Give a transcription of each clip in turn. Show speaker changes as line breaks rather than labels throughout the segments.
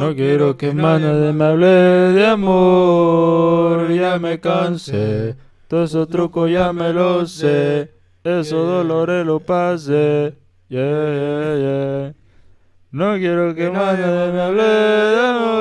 No quiero que más nadie me hable de amor, ya me cansé. Todo esos trucos ya me lo sé, esos dolores lo pasé. Yeah, yeah, yeah. No quiero que más nadie me hable de amor.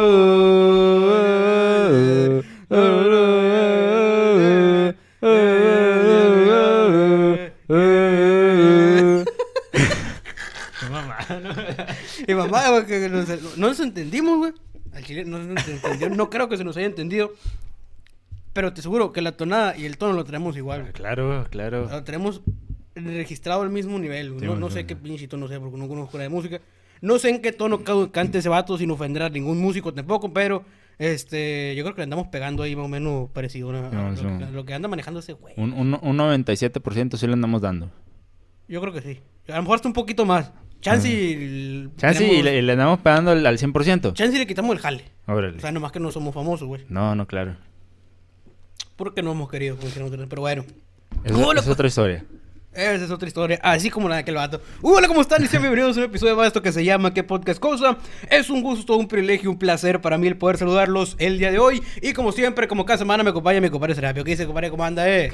Y mamá, güey, que nos- no nos entendimos, güey. Al chile no nos entendió. No creo que se nos haya entendido. Pero te aseguro que la tonada y el tono lo tenemos igual, güey.
Claro, claro.
Lo tenemos registrado al mismo nivel. güey.
Sí,
no, no sé qué pinche tono sea porque no conozco nada de música. No sé en qué tono ca- cante ese vato sin ofender a ningún músico tampoco, pero este, yo creo que le andamos pegando ahí más o menos parecido ¿no? a
No,
lo, a lo que anda manejando ese güey.
Un, un, un 97% sí le andamos dando.
Yo creo que sí. A lo mejor hasta un poquito más. Chance y...
Chance y le, andamos pegando al, al 100%.
Chance y le quitamos el jale.
Órale.
O sea, nomás que no somos famosos, güey.
No, no, claro.
Porque no hemos querido, como dijeron otros, pero bueno.
Es, es otra historia.
Esa es otra historia, así como la de aquel vato. Hola, ¿cómo están? Y sean bienvenidos a un episodio más de esto que se llama ¿Qué podcast cosa? Es un gusto, un privilegio, un placer para mí el poder saludarlos el día de hoy. Y como siempre, como cada semana me acompaña mi compadre Serapio. ¿Qué dice, compadre? ¿Cómo anda, eh?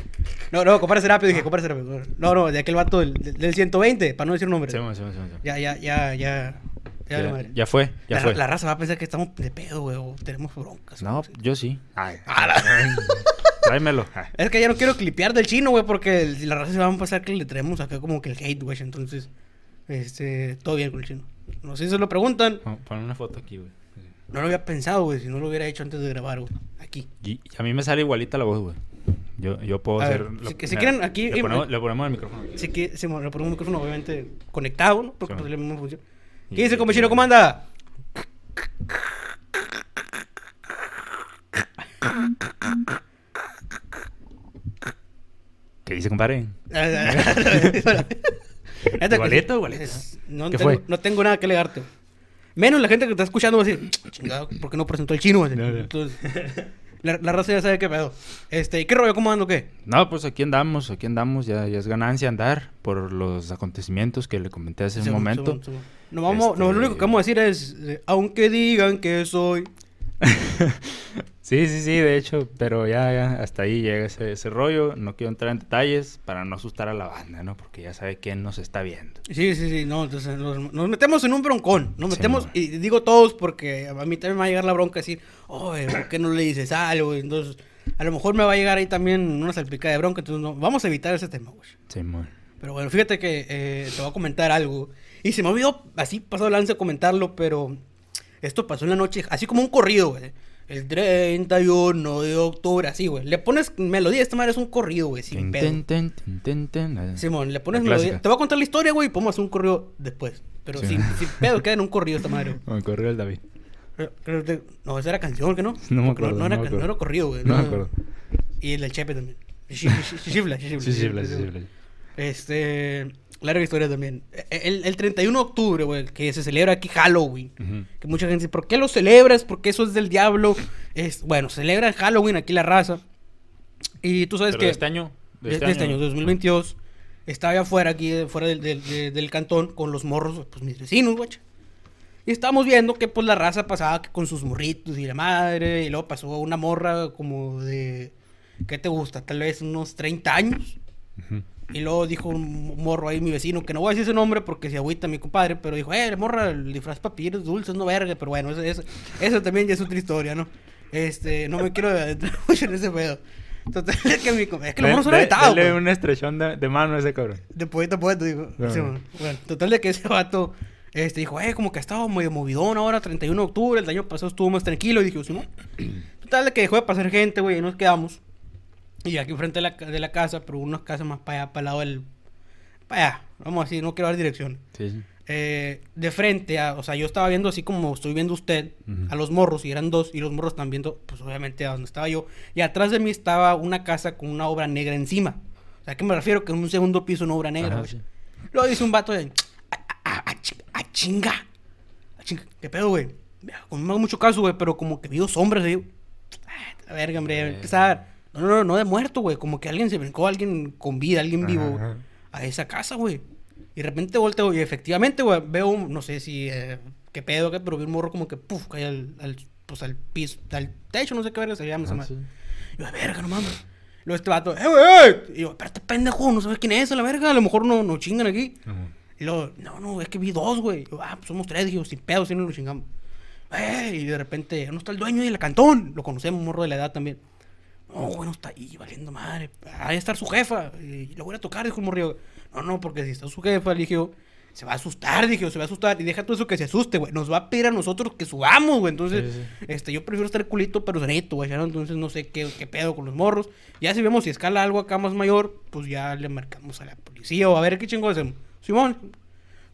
No, no, compadre Serapio, dije, compadre Serapio. No, no, de aquel vato del, del 120, para no decir nombre.
Sí, sí, sí, sí.
Ya, ya, ya, ya. Ya, vale
Ya,
madre.
ya fue, ya
la,
fue.
la raza va a pensar que estamos de pedo, güey, o tenemos broncas.
No, yo sí. Ay, Tráemelo. Ay.
Es que ya no quiero clipear del chino, güey, porque si la raza se va a pasar que le traemos acá como que el hate, güey. Entonces, este, todo bien con el chino. No sé si se lo preguntan.
Pon una foto aquí, güey.
No lo había pensado, güey, si no lo hubiera hecho antes de grabar, güey. Aquí.
Y, a mí me sale igualita la voz, güey. Yo, yo puedo
A
hacer...
ver,
lo-
si- si quieren aquí-
Le ponemos, le ponemos el micrófono.
Así que me le ponemos un micrófono, obviamente, conectado, ¿no? Porque
Sí,
pues, la misma función. ¿Qué dice, chino? ¿Cómo anda?
¿Qué dice, compadre? Igualito.
Es- No,
¿Qué
tengo,
fue?
no tengo nada que legarte. Menos la gente que está escuchando va a decir, chingado, ¿por qué no presentó el chino?
No, no.
Entonces, la, la raza ya sabe qué pedo. Este, ¿y qué rollo? ¿Cómo ando qué?
No, pues aquí andamos, aquí andamos. Ya, ya es ganancia andar por los acontecimientos que le comenté hace un momento.
según- según. No, vamos,
Este-
no, lo único que vamos a decir es, eh, aunque digan que soy...
Sí, sí, sí, de hecho, pero ya, ya, hasta ahí llega ese, ese rollo. No quiero entrar en detalles para no asustar a la banda, ¿no? Porque ya sabe quién nos está viendo.
Sí, sí, sí, no, entonces nos, nos metemos en un broncón, nos
Sí,
metemos,
mo.
y digo todos porque a mí también me va a llegar la bronca decir, oye, ¿por qué no le dices algo? Entonces, a lo mejor me va a llegar ahí también una salpicada de bronca, entonces no, vamos a evitar ese tema, güey.
Simón.
Pero bueno, fíjate que eh, te voy a comentar algo. Y se me olvidó así pasado el lance comentarlo, pero esto pasó en la noche, así como un corrido, güey. El 31 de octubre, así, güey. Le pones melodía, esta madre es un corrido, güey, sin
Tin,
pedo.
tin. Ah,
Simón, le pones melodía. Te voy a contar la historia, güey, y podemos hacer un corrido después. Pero
Sí.
sin, sin pedo, queda en un corrido esta madre. güey.
El David.
Pero- pero te- No, esa era canción, ¿que no?
No me acuerdo,
No, era,
no me acuerdo.
no era corrido, güey.
No me acuerdo.
Y el del Chepe también. Chi- chi- chi- Chifla, chifla, chifla, chifla. Este. Larga historia también. El, el 31 de octubre, güey, que se celebra aquí Halloween.
Ujú.
Que mucha gente dice, ¿por qué lo celebras? Porque eso es del diablo. Es, bueno, celebra Halloween aquí la raza. Y tú sabes
Pero
que.
de este año.
De, de este año, de 2022. Estaba allá afuera, aquí eh, fuera del, del- de- del cantón, con los morros, pues mis vecinos, guacha. Y estábamos viendo que pues la raza pasaba que con sus morritos y la madre. Y luego pasó una morra como de. ¿Qué te gusta? Tal vez unos 30 años.
Ujú.
Y luego dijo un morro ahí, mi vecino, que no voy a decir ese nombre porque se agüita mi compadre, pero dijo, eh, morra, el disfraz papiros dulces, no verga, pero bueno, eso, eso, eso también ya es otra historia, ¿no? Este, no me quiero adentrar mucho en ese pedo. Total, es que mi es que los morros son
ve-
aventados,
dele
güey.
un estrechón de, de mano a ese cabrón.
De poeta a poeta, digo.
No,
Sí,
no.
bueno, bueno, total de que ese vato este, dijo, eh, como que ha estado medio movidón ahora, 31 de octubre, el año pasado estuvo más tranquilo. Y dije, sí, no. Total de que dejó de pasar gente, güey, y nos quedamos. Y aquí frente de la, de la casa, pero unas casas más para allá, para el lado del... Para allá, vamos a decir, no quiero dar dirección.
Sí, sí.
eh, de frente a, o sea, yo estaba viendo así como estoy viendo usted,
Ujú.
a los morros, y eran dos, y los morros están viendo, pues obviamente a donde estaba yo, y atrás de mí estaba una casa con una obra negra encima. O sea, ¿a qué me refiero? Que en un segundo piso una obra negra,
Ajá, sí.
Luego dice un vato de, a, a- a chi- a chinga, a chinga, ¿qué pedo, güey? Como no me hago mucho caso, güey, pero como que vi dos hombres, digo, "Ah, la verga, hombre, empezar. No, no, no, de muerto, güey, como que alguien se brincó, alguien con vida, alguien vivo, güey, a esa casa, güey. Y de repente volteo y efectivamente, güey, veo, un- no sé si, eh, qué pedo, qué, pero vi un morro como que, puf, cae al, al, pues al piso, al techo, no sé qué verga se llama
Ah, sí.
Y yo, verga, no mames. Luego este vato, eh, güey. Y yo, espérate, pendejo, no sabes quién es, a la verga, a lo mejor no, no chingan aquí. Y luego, no, no, es que vi dos, güey. Yo, ah, pues somos tres, digo, sin pedo, si no lo chingamos. Eh, y de repente, no está el dueño y el cantón. Lo conocemos, morro de la edad también. No, güey, no está ahí, valiendo madre. Ahí está su jefa. Y lo voy a tocar, dijo el morrillo. No, no, porque si está su jefa, le dije yo, se va a asustar, dije yo, se va a asustar. Y deja todo eso que se asuste, güey. Nos va a pedir a nosotros que subamos, güey. Entonces,
Sí,
este, yo prefiero estar culito, pero serenito, güey. ¿no? Entonces, no sé qué, qué pedo con los morros. Ya si vemos si escala algo acá más mayor, pues ya le marcamos a la policía o a ver qué chingo hacemos. Simón,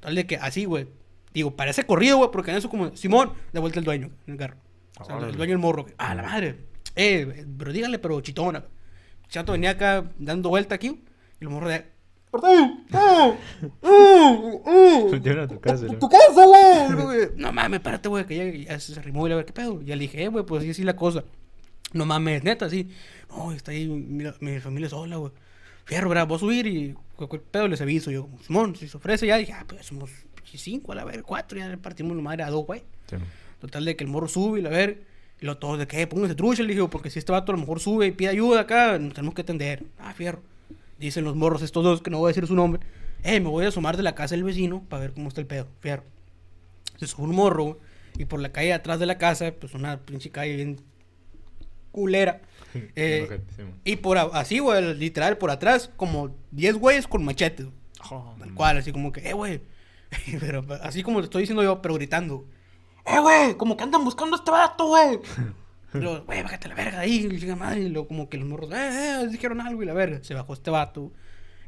Tal de que así, güey. Digo, parece corrido, güey, porque en eso como, Simón, de vuelta el dueño, en el carro. O sea, el dueño del morro. Ah, la madre. Eh, pero dígale, pero chitona. Chato venía acá dando vuelta aquí y los morros de... ¡Uh! ¡Uh! ¡Uh!
Metieron a tu casa, ¿no?
¡Tu casa, güey! No mames, espérate, güey, que ya, ya se arrimó y a ver qué pedo. Ya le dije, eh, güey, pues así, así la cosa. No mames, neta, sí. No, está ahí mira, mi familia sola, güey. Fierro, ¿verdad? Voy a subir y cualquier pedo les aviso. Yo, Simón, si se ofrece ya, dije, ah, pues somos cinco, a la ver, cuatro, ya partimos la madre a dos, güey.
Sí.
Total de que el morro sube y la ver. Y lo todos de que, pónganse trucha, le digo, porque si este vato a lo mejor sube y pide ayuda acá, nos tenemos que atender. Ah, fierro. Dicen los morros estos dos, que no voy a decir su nombre. Eh, me voy a asomar de la casa del vecino para ver cómo está el pedo. Fierro. Se sube un morro, y por la calle atrás de la casa, pues una pinche calle bien culera. Eh, y por así, güey, literal, por atrás, como 10 güeyes con machetes.
Oh,
Tal cual, así como que, eh, güey. pero así como te estoy diciendo yo, pero gritando. Eh, güey, como que andan buscando a este vato, güey. Y luego, güey, bájate la verga ahí, y chica madre. Y luego como que los morros, eh, eh, dijeron algo y la verga. Se bajó este vato.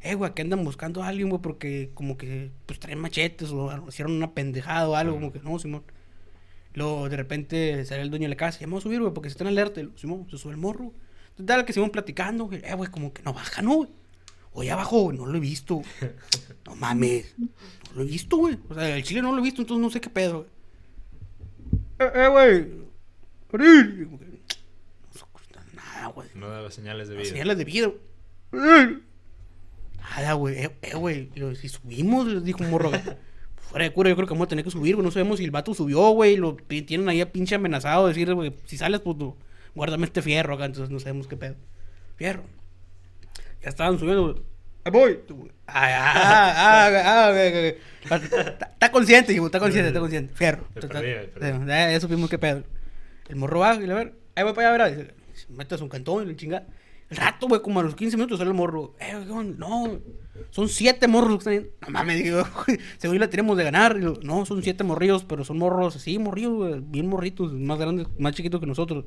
Eh, güey, que andan buscando a alguien, güey, porque como que, pues traen machetes o hicieron una pendejada o algo, como que, no, Simón. Luego de repente sale el dueño de la casa, ya vamos a subir, güey, porque se están en alerta. Y Simón, se sube el morro. Total, que se iban platicando, güey. Eh, güey, como que no baja, ¿no, güey? O ya bajó, güey, no lo he visto. No mames. No lo he visto, güey. O sea, el chile no lo he visto, entonces no sé qué pedo, güey. Eh, eh, güey. Ariel. Como que, No se escucha nada, güey.
No daba señales de
Las
vida.
señales de vida. Nada, güey. Eh, eh, güey. Si subimos, les dijo un morro. Fuera de cura, yo creo que vamos a tener que subir, güey. No sabemos si el vato subió, güey. Lo tienen ahí a pinche amenazado. Decir, güey, si sales, pues tú, guárdame este fierro acá. Entonces no sabemos qué pedo. Fierro. Ya estaban subiendo, güey. Ahí voy. Ah, ah, ah, ah. Está está consciente, hijo, está consciente, está consciente. Fierro. Ya, supimos qué pedo. El morro baja y le ver, ahí voy para allá, ¿verdad? Dice, se mete a su cantón y le chinga. El rato, güey, como a los 15 minutos sale el morro. Eh, no, son siete morros que están ahí. No mames, digo, según la tenemos de ganar. Digo, no, son siete morrillos, pero son morros así, morrillos, güey, bien morritos, más grandes, más chiquitos que nosotros.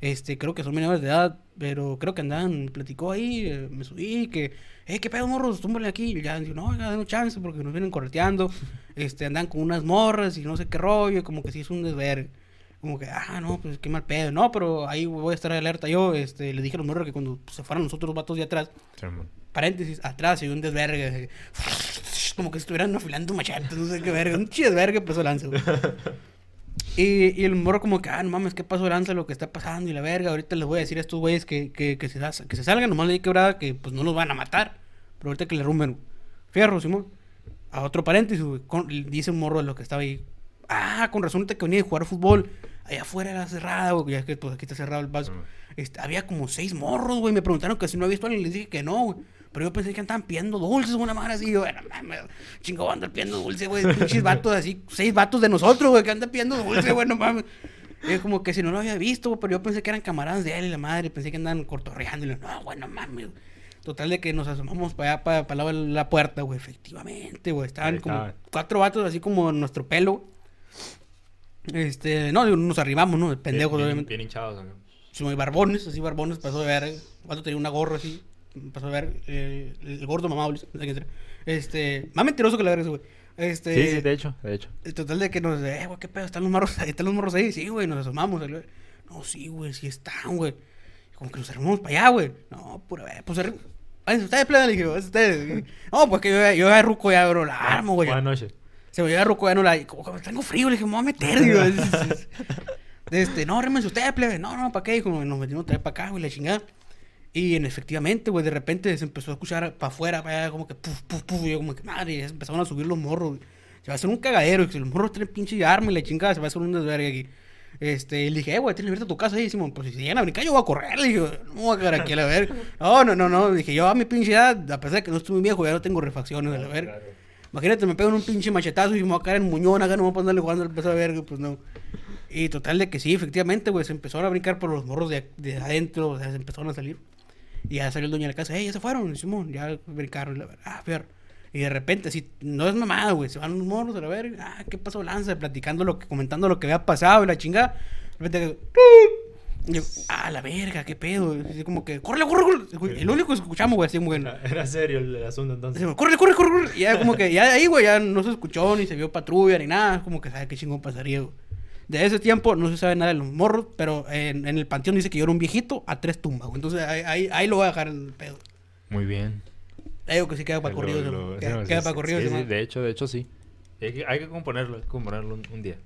Este, creo que son menores de edad, pero creo que andaban, platicó ahí, eh, me subí, que, eh, qué pedo, morros, túmbale aquí. Y ya, digo, no, ya, denos chance porque nos vienen correteando. Este, andan con unas morras y no sé qué rollo, y como que sí es un desvergue. Como que, ah, no, pues qué mal pedo. No, pero ahí voy a estar alerta yo. Este, le dije a los morros que cuando se fueran los otros vatos de atrás,
Sí,
paréntesis, atrás y un desvergue. Como que estuvieran afilando machetes, no sé qué verga. Un desvergue, pues lanza. Y, y el morro como que, ah, no mames, ¿qué pasó lanza lo que está pasando? Y la verga, ahorita les voy a decir a estos güeyes que, que, que, se, que se salgan, nomás le di quebrada, que pues no nos van a matar. Pero ahorita que le rumben, fierro, Simón. A otro paréntesis, con- dice un morro de lo que estaba ahí. Ah, con razón ahorita que venía a jugar fútbol. Allá afuera era cerrada, güey, ya que pues aquí está cerrado el paso.
Ujú.
Este, había como seis morros, güey. Me preguntaron que si no había visto a alguien, les dije que no, güey. Pero yo pensé que andaban pidiendo dulces, una madre así. Yo, bueno, mames, chingo, andar pidiendo dulces, güey. Pinches vatos así, seis vatos de nosotros, güey, que andan pidiendo dulces, güey, no mames. Y es como que si no lo había visto, güey, pero yo pensé que eran camaradas de él y la madre. Pensé que andaban cortorreando. Y le, no, güey, no mames. Total de que nos asomamos para allá, para, para la puerta, güey. Efectivamente, güey. Estaban
Ahí
como cuatro vatos así como nuestro pelo. Este, no, nos arribamos, ¿no? Pendejos,
bien,
obviamente.
Bien hinchados. ¿no?
Sí, barbones, así barbones, pasó de ver. El vato tenía una gorra así, pasó de ver. eh, el gordo mamado. Este, más mentiroso que la verga ese güey. Este,
Sí, sí, de hecho, de hecho.
el total de que nos, eh, güey, qué pedo, están los morros, ahí están los morros ahí, sí, güey, nos asomamos. No, sí, güey, sí están, güey. Como que nos arrimamos para allá, güey. No, pura vez, pues ustedes, plebe, le dije, ustedes. No, pues que yo, yo ya ruco ya bro, la armo, güey.
Buenas noches.
Se me llega ruco ya no la, como que tengo frío, le dije, me voy a meter, digo. Este, no, rímense ustedes, plebe. No, no, ¿para qué? Como nos metimos otra vez para acá, güey, la chingada. Y en, efectivamente, güey, de repente se empezó a escuchar para afuera, para allá, como que puf, puf, puf. Y yo, como que madre, y empezaron a subir los morros, güey. Se va a hacer un cagadero. Y si los morros tienen pinche arma y la chingada, se va a hacer un desvergue aquí. Este, y le dije, eh, güey, tienes abierta tu casa ahí, Simón. Pues si llegan a brincar, yo voy a correr. Le dije, no voy a quedar aquí a la verga. No, no, no, no. Dije, yo a mi pinche edad, a pesar de que no estoy muy viejo, ya no tengo refacciones a la verga. Imagínate, me pegan un pinche machetazo y me voy a caer en muñón acá, no me voy a ponerle jugando al peso de verga, pues no. Y total de que sí, efectivamente, güey, se empezaron a brincar por los morros de, de adentro, o sea, se empezaron a salir. Y ya salió el dueño de la casa, hey, ya se fueron, Simón, ya brincaron, la ah, fierro. Y de repente, así, no es mamada, güey, se van unos morros a la verga, ah, ¿qué pasó, Lanza? Platicando lo que, comentando lo que había pasado y la chingada. De repente, y yo, ah, la verga, qué pedo. Y como que, corre, corre, corre. El único que escuchamos, güey, así, muy bueno.
Era serio el, asunto entonces.
Corre, corre, corre, corre. Y ya como que, ya de ahí, güey, ya no se escuchó, ni se vio patrulla, ni nada. Como que sabe qué chingón pasaría, güey. De ese tiempo no se sabe nada de los morros, pero en, en el panteón dice que yo era un viejito a tres tumbas, güey. Entonces ahí, ahí, ahí lo voy a dejar en el pedo.
Muy bien.
Digo que sí queda para corrido.
lo-
Queda,
sí,
queda
sí,
para corrido.
sí, de hecho, de hecho sí. Hay que, hay que componerlo, hay que componerlo un, un día.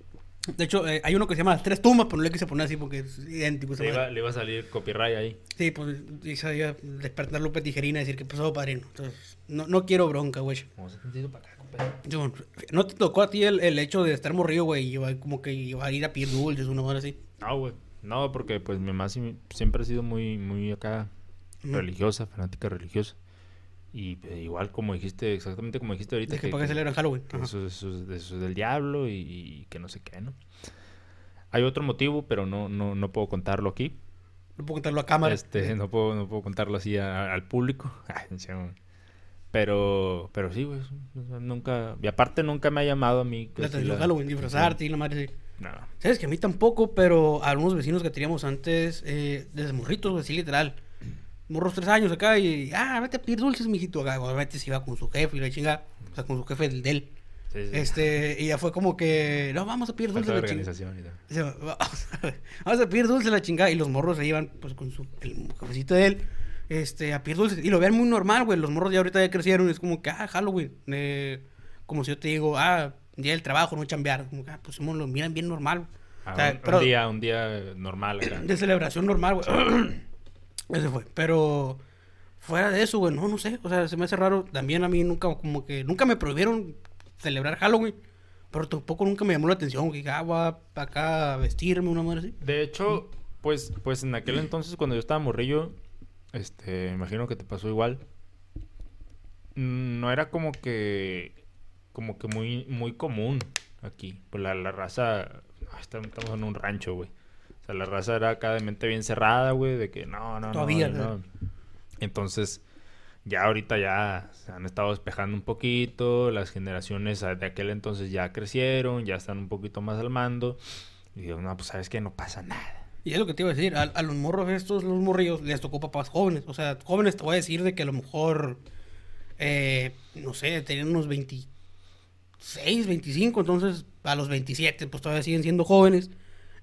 De hecho, eh, hay uno que se llama Las Tres Tumbas, pero no le quise poner así porque es idéntico.
Le iba, le iba a salir copyright ahí.
Sí, pues y sabía despertar López Tijerina y decir que pasó, padrino. Entonces, no, no quiero bronca, güey.
Vamos a para acá,
Yo, ¿No te tocó a ti el, el hecho de estar morrido, güey? Y como que iba a ir a pedir dulces, una madre así.
No, güey. No, porque pues mi mamá siempre ha sido muy, muy acá religiosa, fanática religiosa. Y pues, igual como dijiste, exactamente como dijiste ahorita.
De que para qué celebran Halloween.
que eso, eso es- eso es del diablo y, y que no sé qué, ¿no? Hay otro motivo, pero no, no, no puedo contarlo aquí.
No puedo contarlo a cámara.
Este, no puedo, no puedo contarlo así a- al público. Pero, pero sí, güey. Nunca, y aparte nunca me ha llamado a mí. que
La Halloween, disfrazarte y la madre sí.
No.
Sabes que a mí tampoco, pero a algunos vecinos que teníamos antes, eh, desde morritos, así literal. Morros tres años acá y, ah, vete a pedir dulces, mijito. Acá, obviamente se iba con su jefe y la chinga, o sea, con su jefe del de él.
Sí, sí.
Este, y ya fue como que, no, vamos a pedir
de
la
organización y tal.
Vamos a, vamos a pedir dulces la chingada. Y los morros se iban pues con su el jefecito de él. Este, a pedir dulces. Y lo vean muy normal, güey. Los morros ya ahorita ya crecieron. Es como que, ah, Halloween. eh, como si yo te digo, ah, día del trabajo, no chambear. Como que, ah, pues lo miran bien normal.
Ah,
O sea,
un,
pero-
un día, un día normal acá.
De celebración normal, güey. Ese fue. Pero fuera de eso, güey, no, no sé. O sea, se me hace raro. También a mí nunca, como que, nunca me prohibieron celebrar Halloween. Pero tampoco nunca me llamó la atención. Que ah, voy acá a vestirme, una madre así.
De hecho, pues, pues en aquel entonces cuando yo estaba morrillo, este, imagino que te pasó igual. No era como que, como que muy, muy común aquí. Pues la, la raza, ah, estamos en un rancho, güey. O sea, la raza era de mente bien cerrada, güey, de que no, no,
Todavía,
no,
¿no?
no. Entonces, ya ahorita ya se han estado despejando un poquito, las generaciones de aquel entonces ya crecieron, ya están un poquito más al mando. Y digo, no, pues sabes que no pasa nada.
Y es lo que te iba a decir, a, los morros estos, los morrillos, les tocó papás jóvenes. O sea, jóvenes te voy a decir de que a lo mejor, eh, no sé, tenían unos 26, 25, entonces a los 27 pues todavía siguen siendo jóvenes.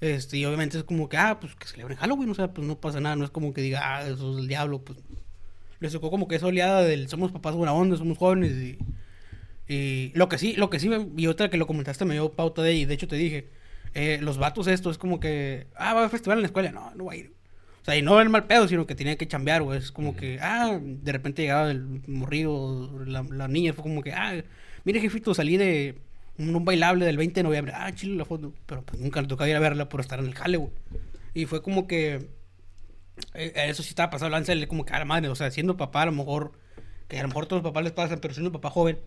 Este, y obviamente es como que, ah, pues que celebren Halloween, o sea, pues no pasa nada, no es como que diga, ah, eso es el diablo, pues. Les tocó como que esa oleada del somos papás buena onda, somos jóvenes y... Y lo que sí, lo que sí, y otra que lo comentaste me dio pauta de ahí, de hecho te dije, eh, los vatos estos es como que, ah, va a festival en la escuela, no, no va a ir. O sea, y no el mal pedo, sino que tenía que chambear, güey. Es como que, ah, de repente llegaba el morrido, la, la niña, fue como que, ah, mire jefito, salí de un, un bailable del 20 de noviembre, ah, chile la foto. Pero pues nunca le tocaba ir a verla por estar en el jale, güey. Y fue como que, eh, eso sí estaba pasando, lanza como que a la madre, o sea, siendo papá a lo mejor, que a lo mejor todos los papás les pasan, pero siendo papá joven,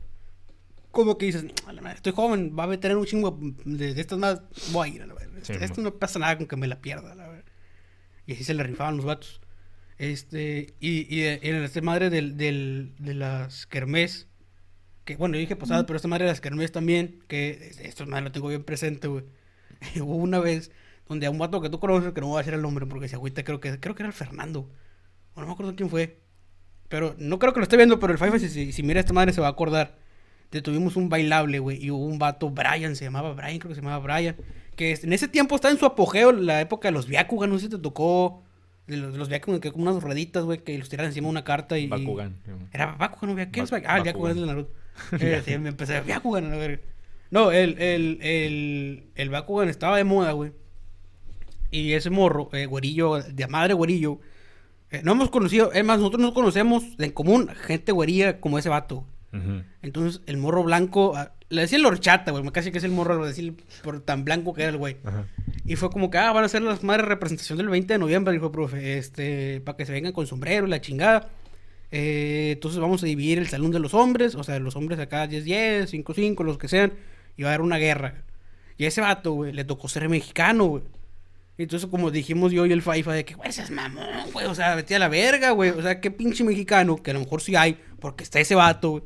como que dices, a la madre, estoy joven, va a tener un chingo de, de estas más, voy a ir a la verdad.
Sí,
esto no pasa nada con que me la pierda, la verdad. Y así se le rifaban los vatos. Este, y, y, en este madre del, del, de las kermés, que bueno, yo dije posadas, pero esta madre de las kermés también, que esto madre lo tengo bien presente, güey. Hubo una vez donde a un vato que tú conoces, que no voy a decir el nombre porque se agüita, creo que, creo que era el Fernando. O no me acuerdo quién fue. Pero no creo que lo esté viendo, pero el Five, si, si, si mira esta madre, se va a acordar tuvimos un bailable, güey, y hubo un vato, Brian, se llamaba Brian, creo que se llamaba Brian, que en ese tiempo estaba en su apogeo, la época de los Byakugan, no sé si te tocó, de los, de los Byakugan, que como unas rueditas, güey, que los tiraban encima de una carta y...
Bakugan.
Era Bakugan, ¿no? ¿Qué es
Ba-
Bakugan? Ah, el es de Naruto. Eh, sí, me empecé a verga. No, el, el, el, el Bakugan estaba de moda, güey. Y ese morro, eh, güerillo, de madre güerillo, eh, no hemos conocido, es más, nosotros no conocemos en común gente güerilla como ese vato. Entonces, el morro blanco, ah, le decía el horchata, güey, casi que es el morro, lo decía por tan blanco que era el güey. Y fue como que, ah, van a hacer las madres representación del 20 de noviembre, dijo el profe, este, para que se vengan con sombrero y la chingada. Eh, entonces vamos a dividir el salón de los hombres, o sea, los hombres acá 10-10, 5-5, los que sean, y va a haber una guerra. Y a ese vato, güey, le tocó ser mexicano, güey. Entonces, como dijimos yo y el Faifa, de que, güey, ese es mamón, güey, o sea, vete a la verga, güey. O sea, qué pinche mexicano, que a lo mejor sí hay, porque está ese vato, güey.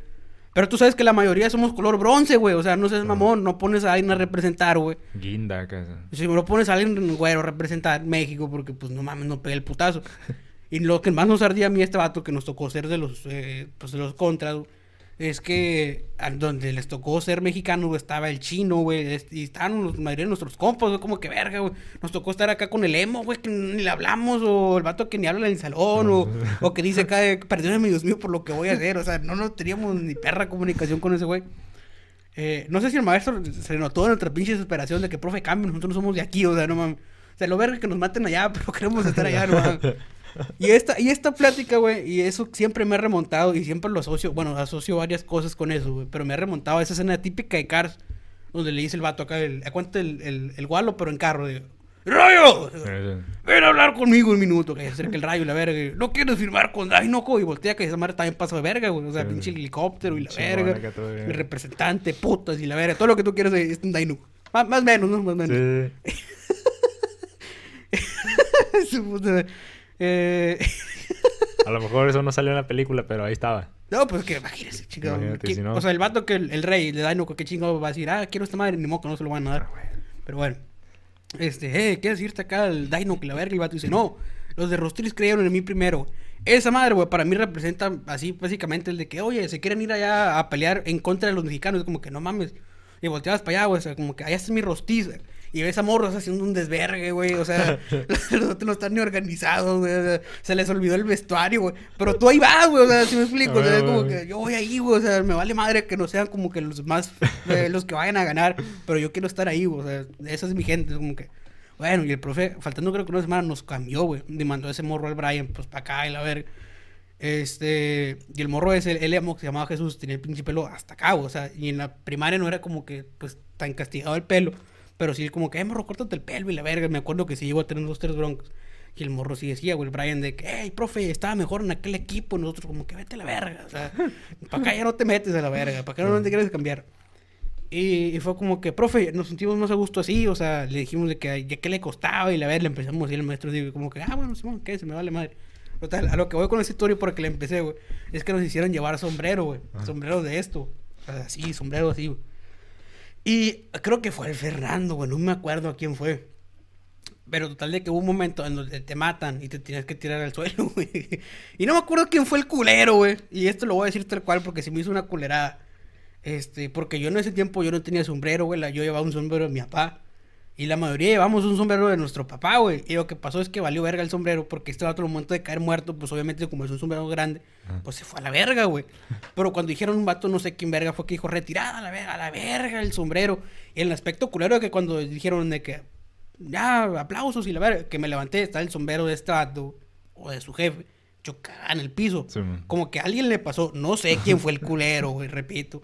Pero tú sabes que la mayoría somos color bronce, güey. O sea, no seas mamón, no pones a alguien a representar, güey.
Guinda, acá.
Si lo pones a alguien güero a representar México, porque pues no mames, no pegué el putazo. y lo que más nos ardía a mí este vato que nos tocó ser de los, eh, pues de los contras, güey, es que a donde les tocó ser mexicano güey, estaba el chino, güey, y estaban los, la mayoría de nuestros compas, güey, como que verga, güey. Nos tocó estar acá con el emo, güey, que ni le hablamos, o el vato que ni habla en el salón, o, o que dice acá, eh, perdónenme, Dios mío, por lo que voy a hacer. O sea, no, no teníamos ni perra comunicación con ese güey. Eh, no sé si el maestro se notó en nuestra pinche desesperación de que, profe, cambio, nosotros no somos de aquí, o sea, no mames. O sea, lo verga que nos maten allá, pero queremos estar allá, no mames. Y esta, y esta plática, güey, y eso siempre me ha remontado y siempre lo asocio, bueno, asocio varias cosas con eso, güey, pero me ha remontado a esa escena típica de Cars, donde le dice el vato acá, el, cuenta el, el, el gualo, pero en carro, de, ¡Rayo! Ven a hablar conmigo un minuto, que se acerca el rayo y la verga. y, No quieres firmar con Dainoco y voltea que esa madre también pasa de verga, güey. O sea,
Sí.
pinche helicóptero y la verga. Mi representante, putas y la verga. Todo lo que tú quieras es un Dainoco. Más, más menos, ¿no? Más menos.
Sí.
Eh,
A lo mejor eso no salió en la película, pero ahí estaba.
No, pues que imagínese, chingado.
Imagínate,
¿Qué-
si no-
O sea, el vato que el, el rey de Dainoco, qué chingado va a decir, ah, quiero esta madre, ni que no se lo van a dar. Pero bueno, este, eh, ¿quieres irte acá al Dainoco y la verga? Y el vato dice, no, los de Rostris creyeron en mí primero. Esa madre, güey, para mí representa así, básicamente, el de que, oye, se quieren ir allá a pelear en contra de los mexicanos. Es como que no mames. Y volteabas para allá, güey, o sea, como que allá está mi rostiz. Y ves a morros haciendo un desvergue, güey. O sea, los otros no están ni organizados, güey. o sea, se les olvidó el vestuario, güey. Pero tú ahí vas, güey. O sea, si me explico. O sea, es como que yo voy ahí, güey. O sea, me vale madre que no sean como que los más, eh, los que vayan a ganar. Pero yo quiero estar ahí, güey. O sea, esa es mi gente. Es como que. Bueno, y el profe, faltando creo que una semana, nos cambió, güey. Y mandó ese morro al Brian, pues para acá y la verga. Este, y el morro ese, el emo que se llamaba Jesús, tenía el pinche pelo hasta acá, güey, o sea, y en la primaria no era como que, pues, tan castigado el pelo, pero sí como que, eh, morro, córtate el pelo y la verga, me acuerdo que sí llegó a tener dos, tres broncos, y el morro sí decía, güey, el Brian, de que, hey, profe, estaba mejor en aquel equipo, nosotros como que, vete a la verga, o sea, para acá ya no te metes a la verga, para acá no te quieres cambiar. Y, y fue como que, profe, nos sentimos más a gusto así, o sea, le dijimos de que ya que le costaba y la verga, le empezamos a decir al maestro, digo, como que, ah, bueno, Simón, ¿qué? Se me vale madre. Total, a lo que voy con esa historia porque le empecé, güey, es que nos hicieron llevar sombrero, güey, sombrero de esto, o sea, así, sombrero así, güey. Y creo que fue el Fernando, güey, no me acuerdo a quién fue. Pero total de que hubo un momento en donde te matan y te tienes que tirar al suelo, güey. Y no me acuerdo quién fue el culero, güey. Y esto lo voy a decir tal cual porque se me hizo una culerada. Este, porque yo en ese tiempo yo no tenía sombrero, güey. Yo llevaba un sombrero de mi papá. Y la mayoría llevamos un sombrero de nuestro papá, güey. Y lo que pasó es que valió verga el sombrero porque este otro momento de caer muerto, pues obviamente como es un sombrero grande, pues se fue a la verga, güey. Pero cuando dijeron un vato, no sé quién verga fue que dijo, retirada a la verga, a la verga el sombrero. Y el aspecto culero de que cuando dijeron de que, ya, aplausos y la verga, que me levanté, está el sombrero de este vato o de su jefe. Cagaba en el piso.
Sí.
Como que a alguien le pasó, no sé quién fue el culero, güey, repito.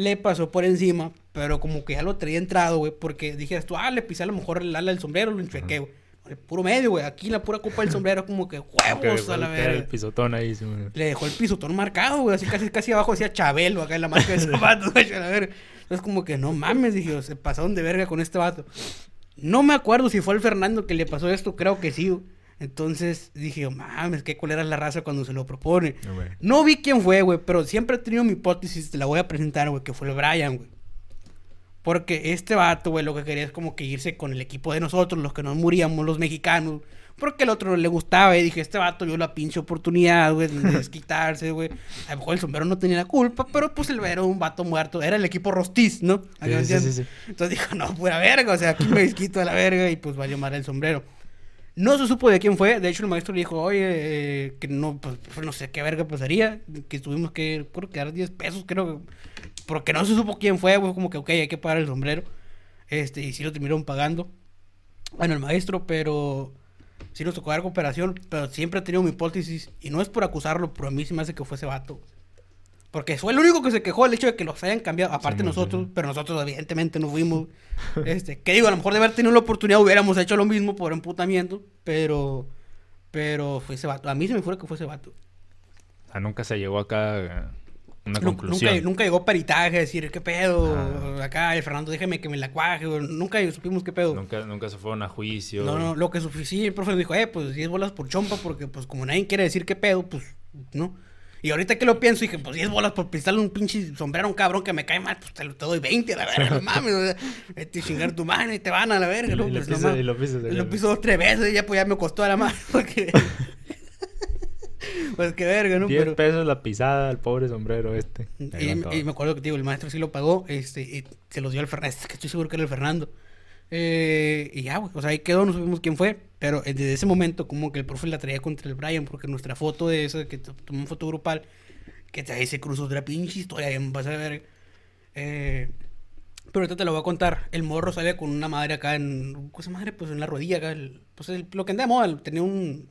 Le pasó por encima, pero como que ya lo traía entrado, güey, porque dijeras tú, ah, le pisé a lo mejor el ala del sombrero, lo enchuequé, güey. El puro medio, güey, aquí la pura copa del sombrero, como que huevos a la verga.
el pisotón ahí, sí.
Le dejó el pisotón marcado, güey, así casi, casi abajo decía Chabelo acá en la marca de zapatos, güey, a la verga. Entonces como que no mames, dije, se pasaron de verga con este vato. No me acuerdo si fue al Fernando que le pasó esto, creo que sí, güey. Entonces dije, mames, qué culera es la raza cuando se lo propone.
No, güey.
No vi quién fue, güey, pero siempre he tenido mi hipótesis, te la voy a presentar, güey, que fue el Brian, güey. Porque este vato, güey, lo que quería es como que irse con el equipo de nosotros, los que no moríamos, los mexicanos. Porque el otro no le gustaba y dije, este vato vio la pinche oportunidad, güey, de desquitarse, güey. A lo mejor el sombrero no tenía la culpa, pero pues el era un vato muerto. Era el equipo Rostiz, ¿no?
Sí, sí, sí, sí.
Entonces dijo, no, pura verga, o sea, aquí me desquito de la verga y pues valió mal el sombrero. No se supo de quién fue. De hecho, el maestro le dijo, oye, eh, que no, pues, pues, no sé qué verga pasaría. Que tuvimos que, creo que dar 10 pesos, creo. Porque no se supo quién fue, güey. Como que, ok, hay que pagar el sombrero. Este, y sí lo terminaron pagando. Bueno, el maestro, pero sí nos tocó dar cooperación. Pero siempre he tenido mi hipótesis. Y no es por acusarlo, pero a mí sí me hace que fue ese vato. Porque fue el único que se quejó el hecho de que los hayan cambiado. Aparte
Sí,
nosotros,
sí.
pero nosotros evidentemente no fuimos. Este, que digo, a lo mejor de haber tenido la oportunidad hubiéramos hecho lo mismo por emputamiento. Pero, pero fue ese vato. A mí se me fue que fue ese vato.
O sea, nunca se llegó acá a una
Nu-
conclusión.
Nunca, nunca llegó peritaje a decir, ¿qué pedo?
Ah.
Acá, el Fernando, déjeme que me la cuaje. Nunca supimos qué pedo.
Nunca, nunca se fueron a juicio.
No, no, lo que suficiente, el profe dijo, eh, pues 10 bolas por chompa, porque pues como nadie quiere decir qué pedo, pues, ¿no? Y ahorita que lo pienso, dije, pues 10 bolas por pisarle un pinche sombrero a un cabrón que me cae mal, pues te, lo- te doy 20 a la verga, no mames, o sea, a chingar tu mano y te van a la verga,
Y
¿no?
lo
Pues, mames.
y lo
Y piso dos, tres veces y ya pues ya me costó a la mano, porque... pues qué verga, ¿no?
10
Pero...
pesos la pisada al pobre sombrero este.
Y, y me acuerdo que, digo, el maestro sí lo pagó, este, y se los dio al Fernando, que estoy seguro que era el Fernando. Eh, y ya, güey, o sea, ahí quedó, no supimos quién fue, pero eh, desde ese momento como que el profe la traía contra el Brian, porque nuestra foto de esa, que tomó foto grupal, que trae ese cruzo de la pinche historia, bien vas a ver. Eh, pero ahorita te lo voy a contar, el morro sale con una madre acá en, ¿cosa madre? Pues en la rodilla acá, el- pues el- lo que anda de moda, el- tenía un-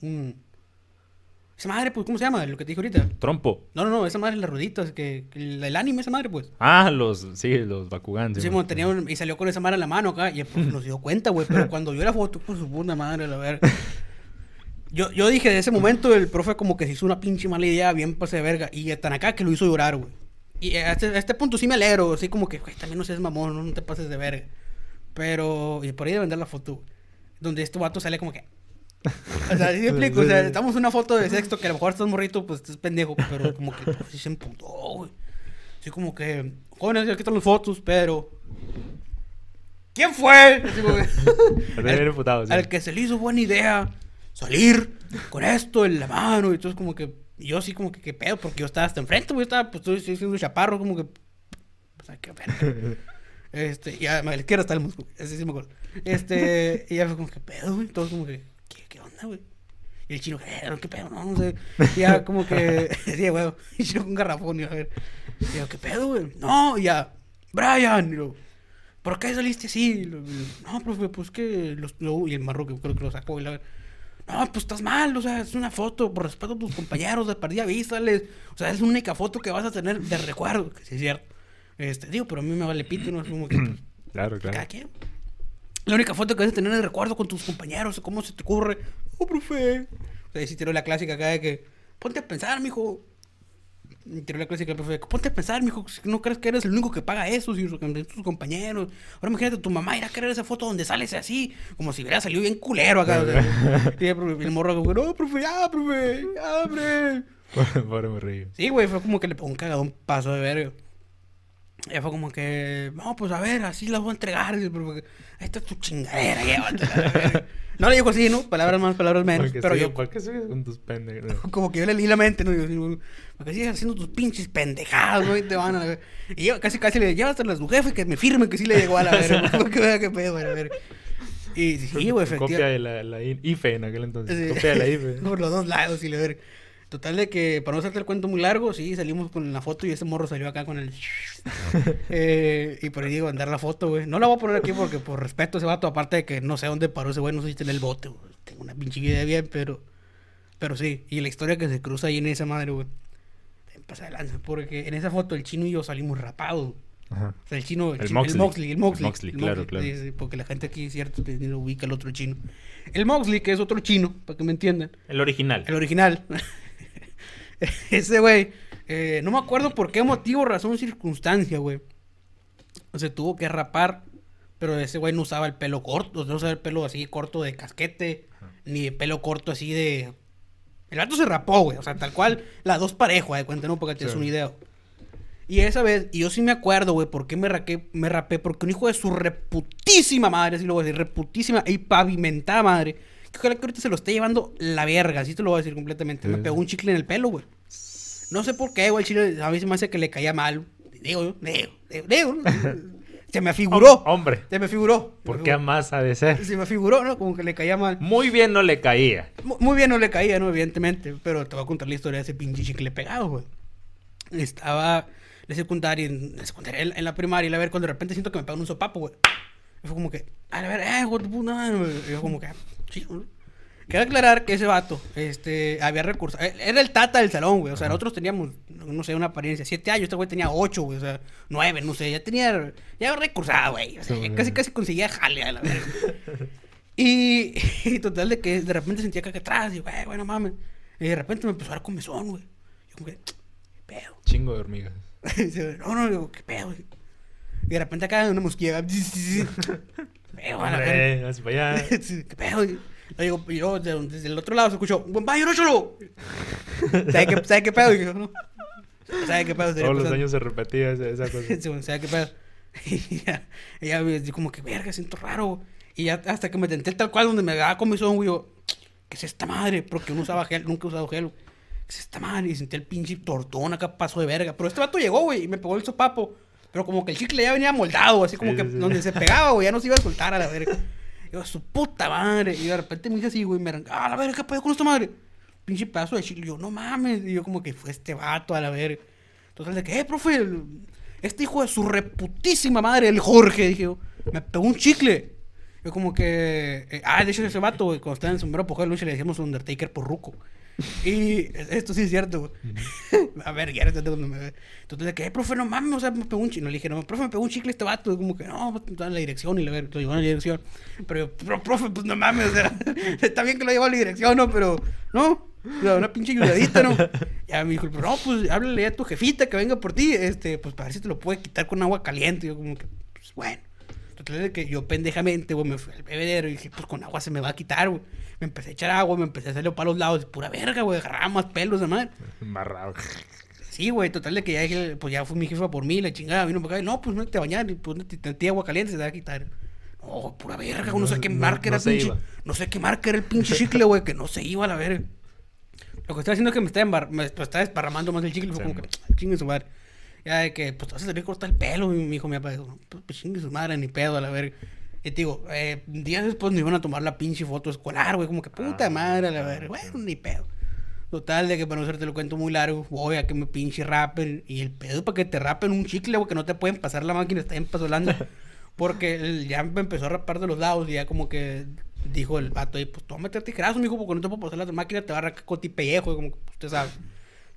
esa madre, pues, ¿cómo se llama? Lo que te dije ahorita.
Trompo.
No, no, no, esa madre es las rueditas, que, que el, el anime, esa madre, pues.
Ah, los, sí, los Bakugan. sí,
mo, tenía un- y salió con esa madre en la mano acá y pues nos dio cuenta, güey. Pero cuando vio la foto, pues su puta madre, la verga. Yo, yo dije, de ese momento el profe como que se hizo una pinche mala idea, bien pase de verga. Y tan acá que lo hizo llorar, güey. Y a este, a este punto sí me alegro, así como que, güey, también no seas mamón, no, no te pases de verga. Pero, y por ahí de vender la foto, güey. Donde este vato sale como que... O sea, ¿sí me explico? O sea, estamos una foto de sexto que a lo mejor estás morrito, pues estás pendejo, pero como que pues, sí se emputó, güey. Así como que, jóvenes, ya quitan las fotos, pero... ¿Quién fue? Así como que-
emputado, sí.
al que se le hizo buena idea salir con esto en la mano y entonces como que yo así como que qué pedo porque yo estaba hasta enfrente güey estaba pues estoy, siendo chaparro como que o sea qué pedo este ya a la izquierda está el músculo sí me acuerdo este y ya fue como que pedo güey todos como que onda güey. Y el chino ¿qué, qué pedo no no sé ya como que sí güey y yo con un garrafón y a ver y yo qué pedo güey no ya Brian y lo ¿Por qué saliste así? Lo- no, profe, pues que los, lo- y el marro que creo que lo sacó y la no, pues estás mal, o sea, es una foto, por respeto a tus compañeros, de perdida avísales, o sea, es la única foto que vas a tener de recuerdo, que sí es cierto. Este, digo, pero a mí me vale pito, no es como que, pues,
Claro, claro.
cada quien. La única foto que vas a tener de recuerdo con tus compañeros, ¿cómo se te ocurre? Oh, profe. O sea, y si tiró la clásica acá de que, ponte a pensar, mijo. Y tiró la clásica, profe, ponte a pensar, mijo, no crees que eres el único que paga eso, si tus compañeros. Ahora imagínate, tu mamá irá a querer esa foto donde sales así, como si hubiera salido bien culero acá. o sea. y el, profe- morro, como, no, profe, ya, profe, ya, hombre.
Pobre, pobre morrillo.
Sí, güey, fue como que le pegó un cagadón paso de verga. Ya fue como que, no, pues a ver, así las voy a entregar. porque Esta es tu chingadera, llévatela. la verga". No le digo así, ¿no? Palabras más, palabras menos.
Porque
pero yo,
¿Por qué sigues con tus pendejos?
como que yo le leí la mente, ¿no? Güey, porque sigues haciendo tus pinches pendejadas, güey, te van a la verga. Y yo casi, casi le llévatela a tu jefe que me firme que sí le llegó a la verga. Porque vea qué pedo, a verga. Y sí, güey,
Copia
efectivamente.
de la, la IFE en aquel entonces. Copia de la IFE.
Por los dos lados y le ver. Total de que, para no hacerte el cuento muy largo, sí, salimos con la foto y ese morro salió acá con el... eh, y por ahí digo, andar la foto, güey. No la voy a poner aquí porque por respeto a ese vato, aparte de que no sé dónde paró ese güey, no sé si está en el bote, güey. Tengo una pinche idea bien, pero... Pero sí, y la historia que se cruza ahí en esa madre, güey. Pasa de lanza, porque en esa foto el chino y yo salimos rapados.
Ajá.
O sea, el chino, el,
El
chino- el
Moxley.
Moxley, el Moxley.
El Moxley, claro, claro.
sí, sí, porque la gente aquí es cierto no ubica el otro chino. El Moxley, que es otro chino, para que me entiendan.
El original.
El original. Ese güey, eh, no me acuerdo por qué motivo, razón, circunstancia, güey. Se tuvo que rapar, pero ese güey no usaba el pelo corto, no usaba el pelo así corto de casquete, ni el pelo corto así de... El gato se rapó, güey, o sea, tal cual, las dos parejos, de cuenta, ¿no? Porque te
Sí.
es una idea. Y esa vez, y yo sí me acuerdo, güey, por qué me, raqué, me rapé, porque un hijo de su reputísima madre, así lo voy a decir, reputísima y pavimentada madre, Ojalá que ahorita se lo esté llevando la verga, así te lo voy a decir completamente. Me
Sí.
pegó un chicle en el pelo, güey. No sé por qué, güey, el chile a mí se me hace que le caía mal. Digo, digo, digo, digo. Se me figuró.
Hom- hombre,
Se me figuró. Se
¿por
me
qué más ha de ser?
Se me figuró, ¿no? Como que le caía mal.
Muy bien no le caía.
Mu- Muy bien no le caía, ¿no? Evidentemente. Pero te voy a contar la historia de ese pinche chicle pegado, güey. Estaba en la secundaria, en la, secundaria, en, en la primaria, y a ver, cuando de repente siento que me pegan un sopapo, güey. Y fue como que, a ver, eh, puta madre, güey. Y yo como que, "Ah, sí, ¿no? Quiero aclarar que ese vato, este, había recursos. eh, Era el tata del salón, güey. O sea, nosotros teníamos, no sé, una apariencia. Siete años, este güey tenía ocho, güey. O sea, nueve, no sé. Ya tenía, ya había recursado, güey. O sea,
Sí, güey.
casi, casi conseguía jale a la verga. Y, y total de que de repente sentía que acá atrás, y güey, güey, no mames. Y de repente me empezó a dar comezón, güey. Yo como que, ¿qué pedo?
Chingo de hormigas.
No, no, digo, ¿qué pedo? Y de repente acá una mosquilla. ¿Qué pedo, a la verga?
Hombre, vas para allá.
¿Qué pedo? Y Le digo, y yo desde, el otro lado se escuchó, vaya, no cholo. ¿Sabe qué, ¿Sabe qué pedo? Y yo, no. ¿Sabe qué pedo?
Todos los años se repetía esa, esa cosa.
Sí, güey, ¿sabe qué pedo? Y ya, di como que, verga, siento raro. Y ya hasta que me tenté tal cual donde me daba comezón, güey, yo, ¿qué es esta madre? Porque uno usaba gel, nunca he usado gel. ¿Qué es esta madre? Y sentí el pinche tortón acá, paso de verga. Pero este vato llegó, güey, y me pegó el sopapo. Pero como que el chicle ya venía moldado, así como
Sí,
que
sí,
donde se pegaba, güey, ya no se iba a soltar a la verga. Yo, su puta madre. Y de repente me dice así, güey, me arranca, ah, la verga, ¿qué pedo con esta madre? Pinche pedazo de chicle. Y yo, no mames. Y yo, como que fue este vato a la verga. Total, de que, eh, profe, el- este hijo de su reputísima madre, el Jorge, dije yo, me pegó un chicle. Yo como que, eh, ah, de hecho ese vato, güey, cuando estaba en sombrero por de lucha le decíamos Undertaker por ruco. Y esto sí es cierto, güey. A ver, ya cuando me ve. Entonces, de que, eh, profe, no mames, o sea, me pegó un chicle. No le dije, no, profe, me pegó un chicle este vato. Y como que, no, pues, está en la dirección y le lo llevó en la dirección. Pero yo, pero, profe, pues no mames, o sea, está bien que lo llevó a la dirección, ¿no? Pero, no, o sea, una pinche ayudadita, ¿no? Ya me dijo, pero no, pues háblale a tu jefita que venga por ti, este, pues para ver si te lo puede quitar con agua caliente. Y yo, como que, pues bueno. De que yo pendejamente, güey, me fui al bebedero y dije, pues con agua se me va a quitar, güey. Me empecé a echar agua, me empecé a hacerlo para los lados, pura verga, güey, más pelos de madre.
Embarrado.
Sí, güey, total de que ya dije, pues ya fue mi jefa por mí, la chingada, vino para acá, no, pues no te bañar, y pues te tantí agua caliente, se te va a quitar. No, pura verga, no sé qué marca
no
era
se
pinche,
iba.
no sé qué marca era el pinche chicle, güey, que no se iba a la verga. Lo que estaba haciendo es que me estaba, embar- me, me estaba desparramando más el chicle, fue
Sí,
como que, chingue su madre. Ya de que, pues te vas a salir a cortar el pelo, y mi hijo, mi papá dijo, pues, pues chingue su madre, ni pedo a la verga. Y te digo, eh, días después me iban a tomar la pinche foto escolar, güey, como que puta
Ah,
madre a la
sí.
bueno, ni pedo. Total, de que para no hacerte lo cuento muy largo, voy a que me pinche rapen. Y el pedo para que te rapen un chicle, güey, que no te pueden pasar la máquina, está empazolando. Porque el- ya me empezó a rapar de los lados y ya como que dijo el vato ahí, pues tómate tijerazos, mijo, porque no te puedo pasar la máquina, te va a arrancar con ti pellejo, y como que pues, usted sabe.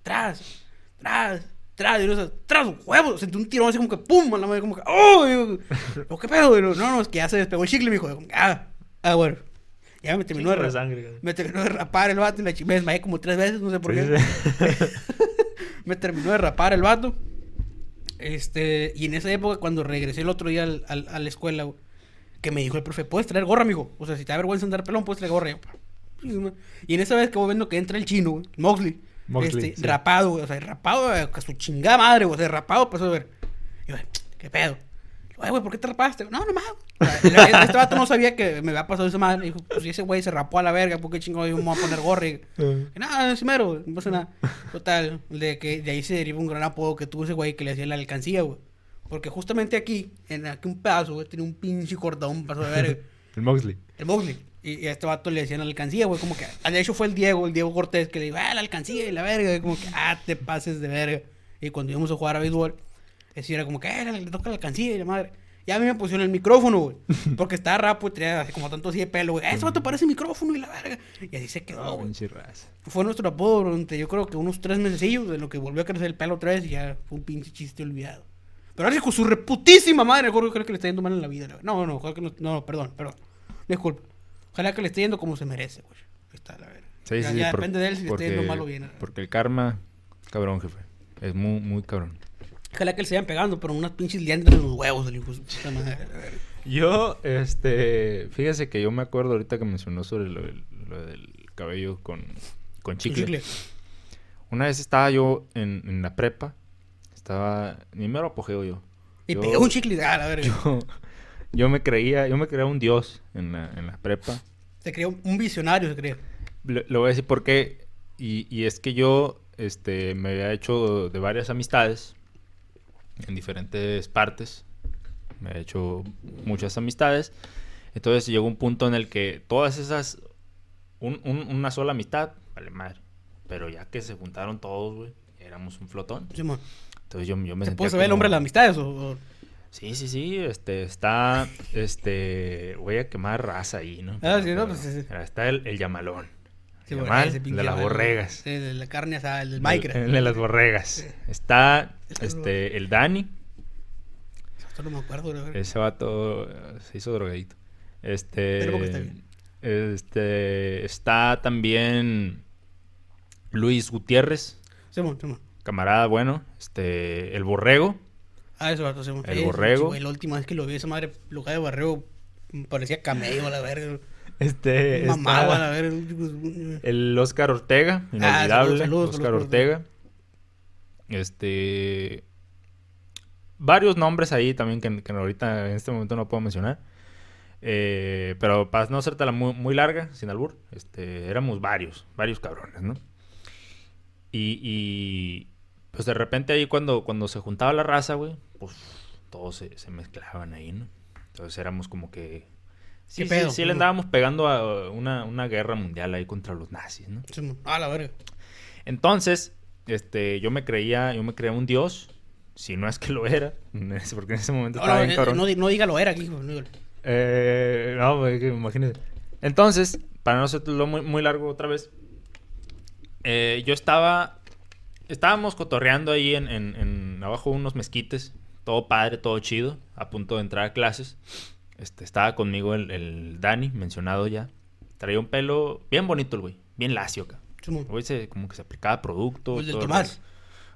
Tras, tras, tras, y tras, huevos, sentí un tirón así como que pum, a la madre, como que, ¡oh! Yo, "¿Lo ¿Qué pedo? Yo, no, no, es que ya se despegó el chicle, mijo. Yo, como que, ah, ah, bueno. Ya me terminó de,
de sangre.
me terminó de rapar el vato y la me desmayé como tres veces, no sé por qué. me terminó de rapar el vato. Este, y en esa época, cuando regresé el otro día al- al- a la escuela, güey, que me dijo el profe, ¿puedes traer gorra, amigo? O sea, si te da vergüenza andar pelón, puedes traer gorra. Y, y en esa vez que voy viendo que entra el chino, güey, Moxley,
Moxley,
este,
sí.
rapado, güey, o sea, rapado eh, a su chingada madre, güey, o sea, rapado, pasó a ver. Y yo, ¿qué pedo? Ay, güey, ¿por qué te rapaste? No, no mames. O sea, Este vato no sabía que me había pasado esa madre. Dijo, pues si ese güey se rapó a la verga, ¿por qué chingado yo me voy a poner gorra? Y, nada, es mero, güey, no pasa nada. Total, de que de ahí se deriva un gran apodo que tuvo ese güey que le hacía la alcancía, güey. Porque justamente aquí, en aquí un pedazo, güey, tenía un pinche cordón, paso de verga.
El Moxley.
El Mosley. Y, a este vato le decían la alcancía, güey, como que... ah, De hecho fue el Diego, el Diego Cortés, que le dijo, ah, la alcancía y la verga. Y como que, ah, te pases de verga. Y cuando íbamos a jugar a béisbol, ese era como que, eh, le toca la alcancía y la madre. Y a mí me pusieron el micrófono, güey. Porque estaba rapo y así como tanto así de pelo, güey. "Ah, Ese vato parece micrófono y la verga. Y así se quedó, güey. Fue nuestro apodo durante yo creo que unos tres mesecillos de lo que volvió a crecer el pelo otra vez y ya fue un pinche chiste olvidado. Pero ahora con su reputísima madre, Jorge, creo que le está yendo mal en la vida. No, no, que no, no, perdón, perdón. Disculpa. Ojalá que le esté yendo como se merece, güey. Está la verga.
Sí,
ya
sí,
ya
por-
depende de él si le está yendo mal o bien.
Porque el karma, cabrón, jefe. Es muy, muy cabrón.
Ojalá que le sigan pegando, pero unas pinches liandras en los huevos, el hijo.
Yo, este, fíjese que yo me acuerdo ahorita que mencionó sobre lo, del- lo del cabello con, con chicle.
Chicle.
Una vez estaba yo en, en la prepa, estaba, ni mero apogeo yo.
Y
Yo-
pegó un chicle. Ah, la verga.
Yo, yo me creía, yo me creía un dios en la, en la prepa.
Se creó un visionario, se creó.
Le, le voy a decir por qué. Y, y es que yo este, me había hecho de varias amistades en diferentes partes. Me he hecho muchas amistades. Entonces llegó un punto en el que todas esas, un- un- una sola amistad, vale madre. Pero ya que se juntaron todos, güey, éramos un flotón. Entonces yo, yo me
¿Se
sentía
puede saber el nombre de las amistades? O, o-
Sí, sí, sí, este, está, este, voy a quemar raza ahí, ¿no?
Ah, sí, no, pues, sí, sí.
Está el, el llamalón.
Sí,
El yamal de las borregas.
Sí, de la carne asada, el del
El,
Minecraft.
el de las borregas. Está, este, el Dani.
Esto no me acuerdo, verdad.
Ese vato eh, se hizo drogadito. Este,
Pero porque está bien.
este, está también Luis Gutiérrez,
Simón, Simón.
camarada bueno. Este, el Borrego.
Ah, eso Simón.
El borrego.
güey, La última vez que lo vi, esa madre, lugar de borrego, parecía camello a la verga.
Este,
Mamado a la verga.
el Oscar Ortega,
Ah,
inolvidable.
saludos, saludos,
Oscar
saludos,
Ortega. Este, varios nombres ahí también que, que ahorita en este momento no puedo mencionar. Eh, pero para no hacértela muy, muy larga, sin albur, este, éramos varios, varios cabrones, ¿no? Y, y, pues de repente ahí cuando, cuando se juntaba la raza, güey, pues todos se, se mezclaban ahí, ¿no? Entonces éramos como que... Sí,
¿Qué
sí, sí le andábamos pegando a una, una guerra mundial ahí contra los nazis, ¿no?
Simón. Ah, la verga.
Entonces, este, yo me creía, yo me creía un dios, si no es que lo era, porque en ese momento
No,
estaba bien cabrón.
no, di- no diga lo era hijo, no
Eh, no, imagínate. Entonces, para no hacerlo muy, muy largo otra vez, eh, yo estaba, estábamos cotorreando ahí en, en, en abajo unos mezquites, todo padre, todo chido, a punto de entrar a clases. Este, estaba conmigo el, el Dani, mencionado ya. Traía un pelo bien bonito el güey, bien lacio acá. El güey se, como que se aplicaba producto.
El Tomás.
rollo.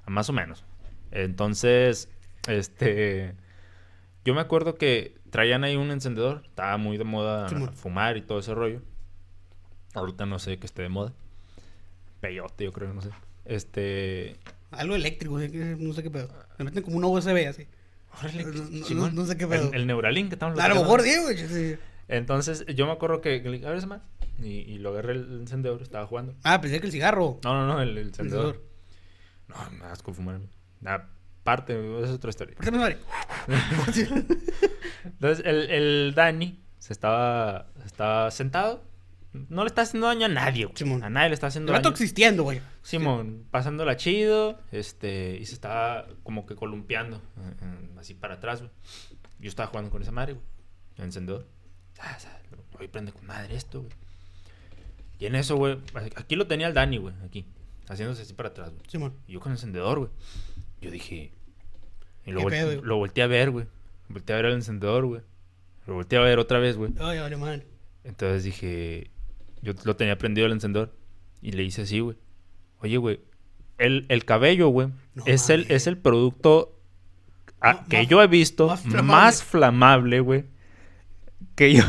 Más o menos. Entonces, este. Yo me acuerdo que traían ahí un encendedor. Estaba muy de moda fumar y todo ese rollo. Ahorita no sé que esté de moda. Peyote, yo creo, no sé. Este.
Algo eléctrico, no sé qué pedo. Me meten como una USB así.
órale,
No, no-
Simón.
no sé qué pedo.
El, el Neuralink que estamos
A lo mejor, Diego, sí.
Entonces, yo me acuerdo que, que le dije, a ver madre", Y, y lo agarré el encendedor, estaba jugando.
Ah, pensé que el cigarro.
No, no, no, el, el encendedor. No, me asco fumar. Aparte, esa es otra historia.
Préstame, madre.
Entonces, el, el Dani se estaba, estaba sentado. No le está haciendo daño a nadie, güey. A nadie le está haciendo daño.
existiendo, güey.
Simón, pasándola chido, este, y se estaba como que columpiando, eh, así para atrás, güey. Yo estaba jugando con esa madre, güey, el encendedor. Ah, Hoy prende con madre esto, güey. Y en eso, güey, aquí lo tenía el Dani, güey, aquí, haciéndose así para atrás, güey.
Simón.
Y yo con el encendedor, güey. Yo dije. Y lo,
¿Qué
vol-
pedo, güey?
lo volteé a ver, güey. Volteé a ver el encendedor, güey. Lo volteé a ver otra vez, güey.
Ay, vale, man.
Entonces dije. Yo lo tenía prendido el encendedor. Y le hice así, güey. Oye, güey. El, el cabello, güey.
No
es, el, es el producto que
más-
yo he visto
más
más
flamable.
güey. Que yo,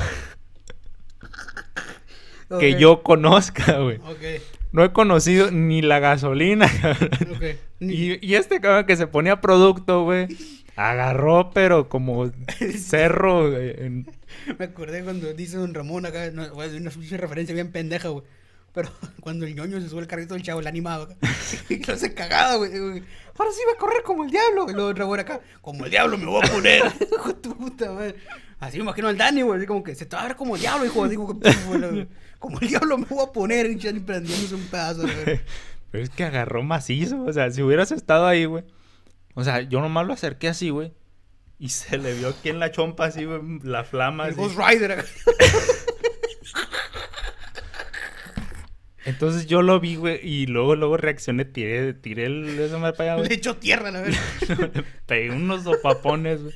que yo conozca, güey.
Ok,
No he conocido ni la gasolina, cabrón.
ok.
Y, y este cabrón que se ponía producto, güey, agarró, pero como cerro. en-
Me acordé cuando dice Don Ramón acá, no, una, una referencia bien pendeja, güey. Pero cuando el ñoño se sube el carrito del chavo, el animado acá. Y lo hace cagada, güey. Ahora sí va a correr como el diablo. Y luego otra güey acá, como el diablo me voy a poner. Hijo tu puta madre. Así me imagino al Dani, güey. Como que se te va a ver como el diablo, hijo. Digo, como el diablo me voy a poner. Y ni prendiéndose un pedazo, güey.
Pero es que agarró macizo. O sea, si hubieras estado ahí, güey. O sea, yo nomás lo acerqué así, güey. Y se le vio aquí en la chompa, así, güey, la flama.
El
así.
Ghost Rider.
Entonces yo lo vi, güey, y luego, luego reaccioné, tiré, tiré el, madre para allá,
Le
güey.
echó tierra, la verdad.
Le Pegué unos sopapones, güey.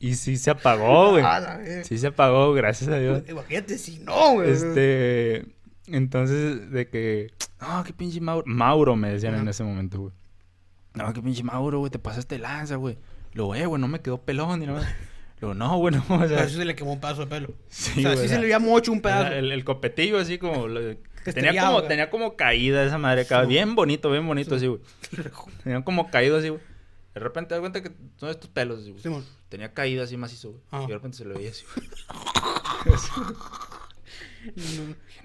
Y sí se apagó, güey.
Ah, verga.
Sí se apagó, gracias a Dios.
Imagínate si no, güey.
Este. Entonces, de que. No, qué pinche Mauro. Mauro me decían en ese momento, güey. No, qué pinche Mauro, güey, te pasaste lanza, güey. Luego, eh, güey, no me quedó pelón ni nada. Luego, no, güey, no, o
Pero
sea.
eso se le quemó un pedazo de pelo.
Sí,
o sea,
güey,
sí se le veía mucho un pedazo.
El, el copetillo así como. lo- tenía, como
güey.
tenía como caída esa madre acá.
Sí.
Bien bonito, bien bonito
Sí.
así, güey. Tenía como caído así, güey. De repente te das cuenta que son estos pelos, así, güey.
Simón.
Tenía caída así macizo, güey.
Ajá.
Y de repente se le veía así, güey.
No,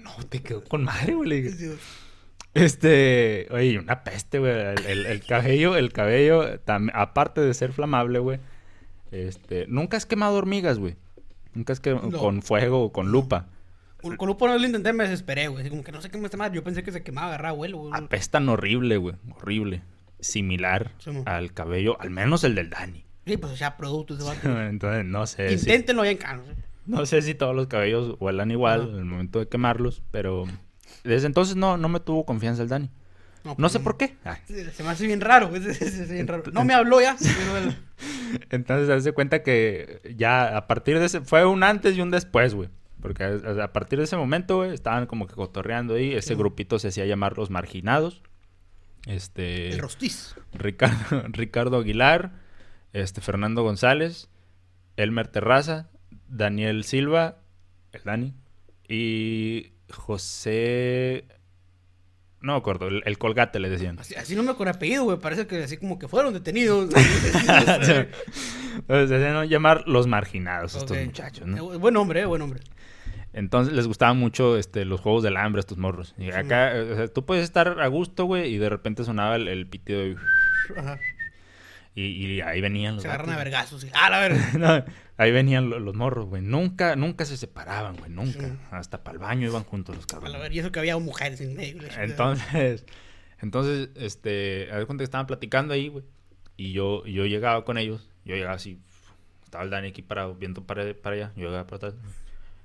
No, te quedó con madre, güey. le dije. Este, oye, una peste, güey. El, el- el cabello, el cabello, tam- aparte de ser flamable, güey. Este, nunca has quemado hormigas, güey. Nunca has quemado
No.
con fuego o con lupa.
Con con lupo no lo intenté, me desesperé, güey. Como que no sé qué me está mal. Yo pensé que se quemaba, agarraba vuelo, güey.
Apestan horrible, güey. Horrible. Similar
Sí,
al cabello, al menos el del Dani.
Sí, pues ya productos de vato.
Entonces, no sé. si-
Inténtenlo ya en canos.
no sé si todos los cabellos huelan igual el momento de quemarlos, pero desde entonces no, no me tuvo confianza el Dani. No
pues,
sé por qué. Ay.
Sí, Se me hace bien raro, güey. Se- se- se hace bien raro. No me habló ya. pero.
Entonces, se cuenta que ya a partir de ese... Fue un antes y un después, güey. Porque a, a partir de ese momento, güey, estaban como que cotorreando ahí. Ese
Sí.
grupito se hacía llamar Los Marginados. Este...
El rostiz.
Ricardo, Ricardo Aguilar, este, Fernando González, Elmer Terraza, Daniel Silva, el Dani, y José... No me acuerdo, el, el Colgate le decían.
Así, así no me con apellido, güey. Parece que así como que fueron detenidos.
Se hacían llamar los marginados estos muchachos, ¿no?
Eh, Buen hombre, eh, buen hombre.
Entonces les gustaban mucho este, los juegos del hambre a estos morros. Y acá, o sea, tú puedes estar a gusto, güey, y de repente sonaba el, el pitido de-
Ajá.
Y, y ahí venían los
Se agarran a vergazos. Ah, la verga.
No, ahí venían lo- los, morros, güey. Nunca, nunca se separaban, güey. Nunca.
Sí.
Hasta para el baño iban juntos los cabrones.
Y eso que había mujeres en medio.
Entonces, entonces, este, a ver cuenta que estaban platicando ahí, güey. Y yo, yo llegaba con ellos. Yo llegaba así. Estaba el Dani aquí parado, viendo para, para allá. Yo llegaba para atrás.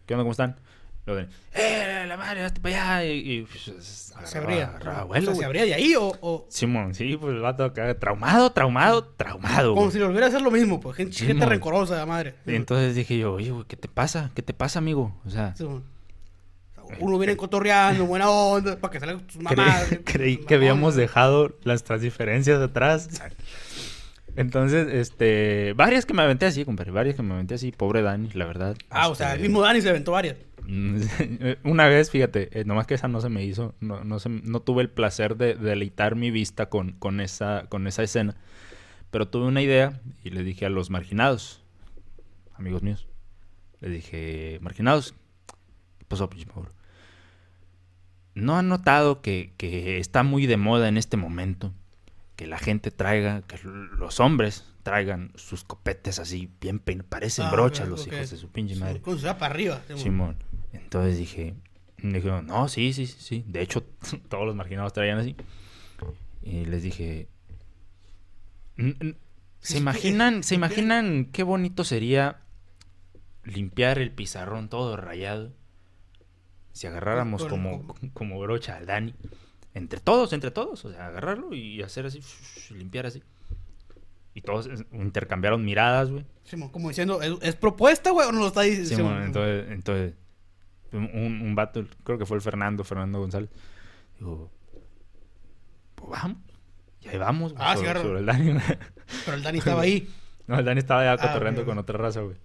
¿Qué onda? ¿Cómo están? Luego Dani, ¡eh, la madre, hazte para allá! Y, y, pues,
Se abría.
agarraba
o
vuelo,
sea, ¿se abría de ahí o...? o
Simón, sí, pues el vato acá, traumado, traumado, traumado,
como
güey.
si le volviera a hacer lo mismo, pues. Gente, gente rencorosa, la madre.
Y entonces dije yo, oye, güey, ¿qué te pasa? ¿Qué te pasa, amigo? O sea.
O sea, Uno viene cotorreando, buena onda, para que salgan tus
Creí,
mamadas.
creí que habíamos dejado nuestras diferencias atrás. Entonces, este, varias que me aventé así, compadre, varias que me aventé así, pobre Dani, la verdad.
Ah, o sea, el
Este,
mismo Dani se aventó varias.
Una vez, fíjate, eh, nomás que esa no se me hizo, no, no, se- no tuve el placer de, deleitar mi vista con, con, esa, con esa escena, pero tuve una idea y le dije a los marginados, amigos míos, le dije, marginados, ¿qué pasó, pinche Mauro? ¿No han notado que, que está muy de moda en este momento que la gente traiga, que los hombres traigan sus copetes así, bien pein- parecen
Ah,
brochas los hijos de su pinche madre?
Con su para arriba.
Simón. Entonces dije, dijeron, no, sí, sí, sí, sí. De hecho, todos los marginados traían así. Y les dije, "N- n- ¿se imaginan, se imaginan qué bonito sería limpiar el pizarrón todo rayado? Si agarráramos
Con-
como, como brocha al Dani. Entre todos, entre todos. O sea, agarrarlo y hacer así, limpiar así. Y todos intercambiaron miradas, güey.
Simón, como diciendo, ¿es, es propuesta, güey? ¿O no lo está diciendo?
Simón,
Simón.
entonces, entonces un, un vato, creo que fue el Fernando, Fernando González, dijo, pues vamos. Y ahí vamos, güey,
Ah, sí,
sobre,
agarra.
sobre el Dani. güey.
Pero el Dani estaba ahí.
no, el Dani estaba ya
Ah,
cotorreando con otra raza, güey.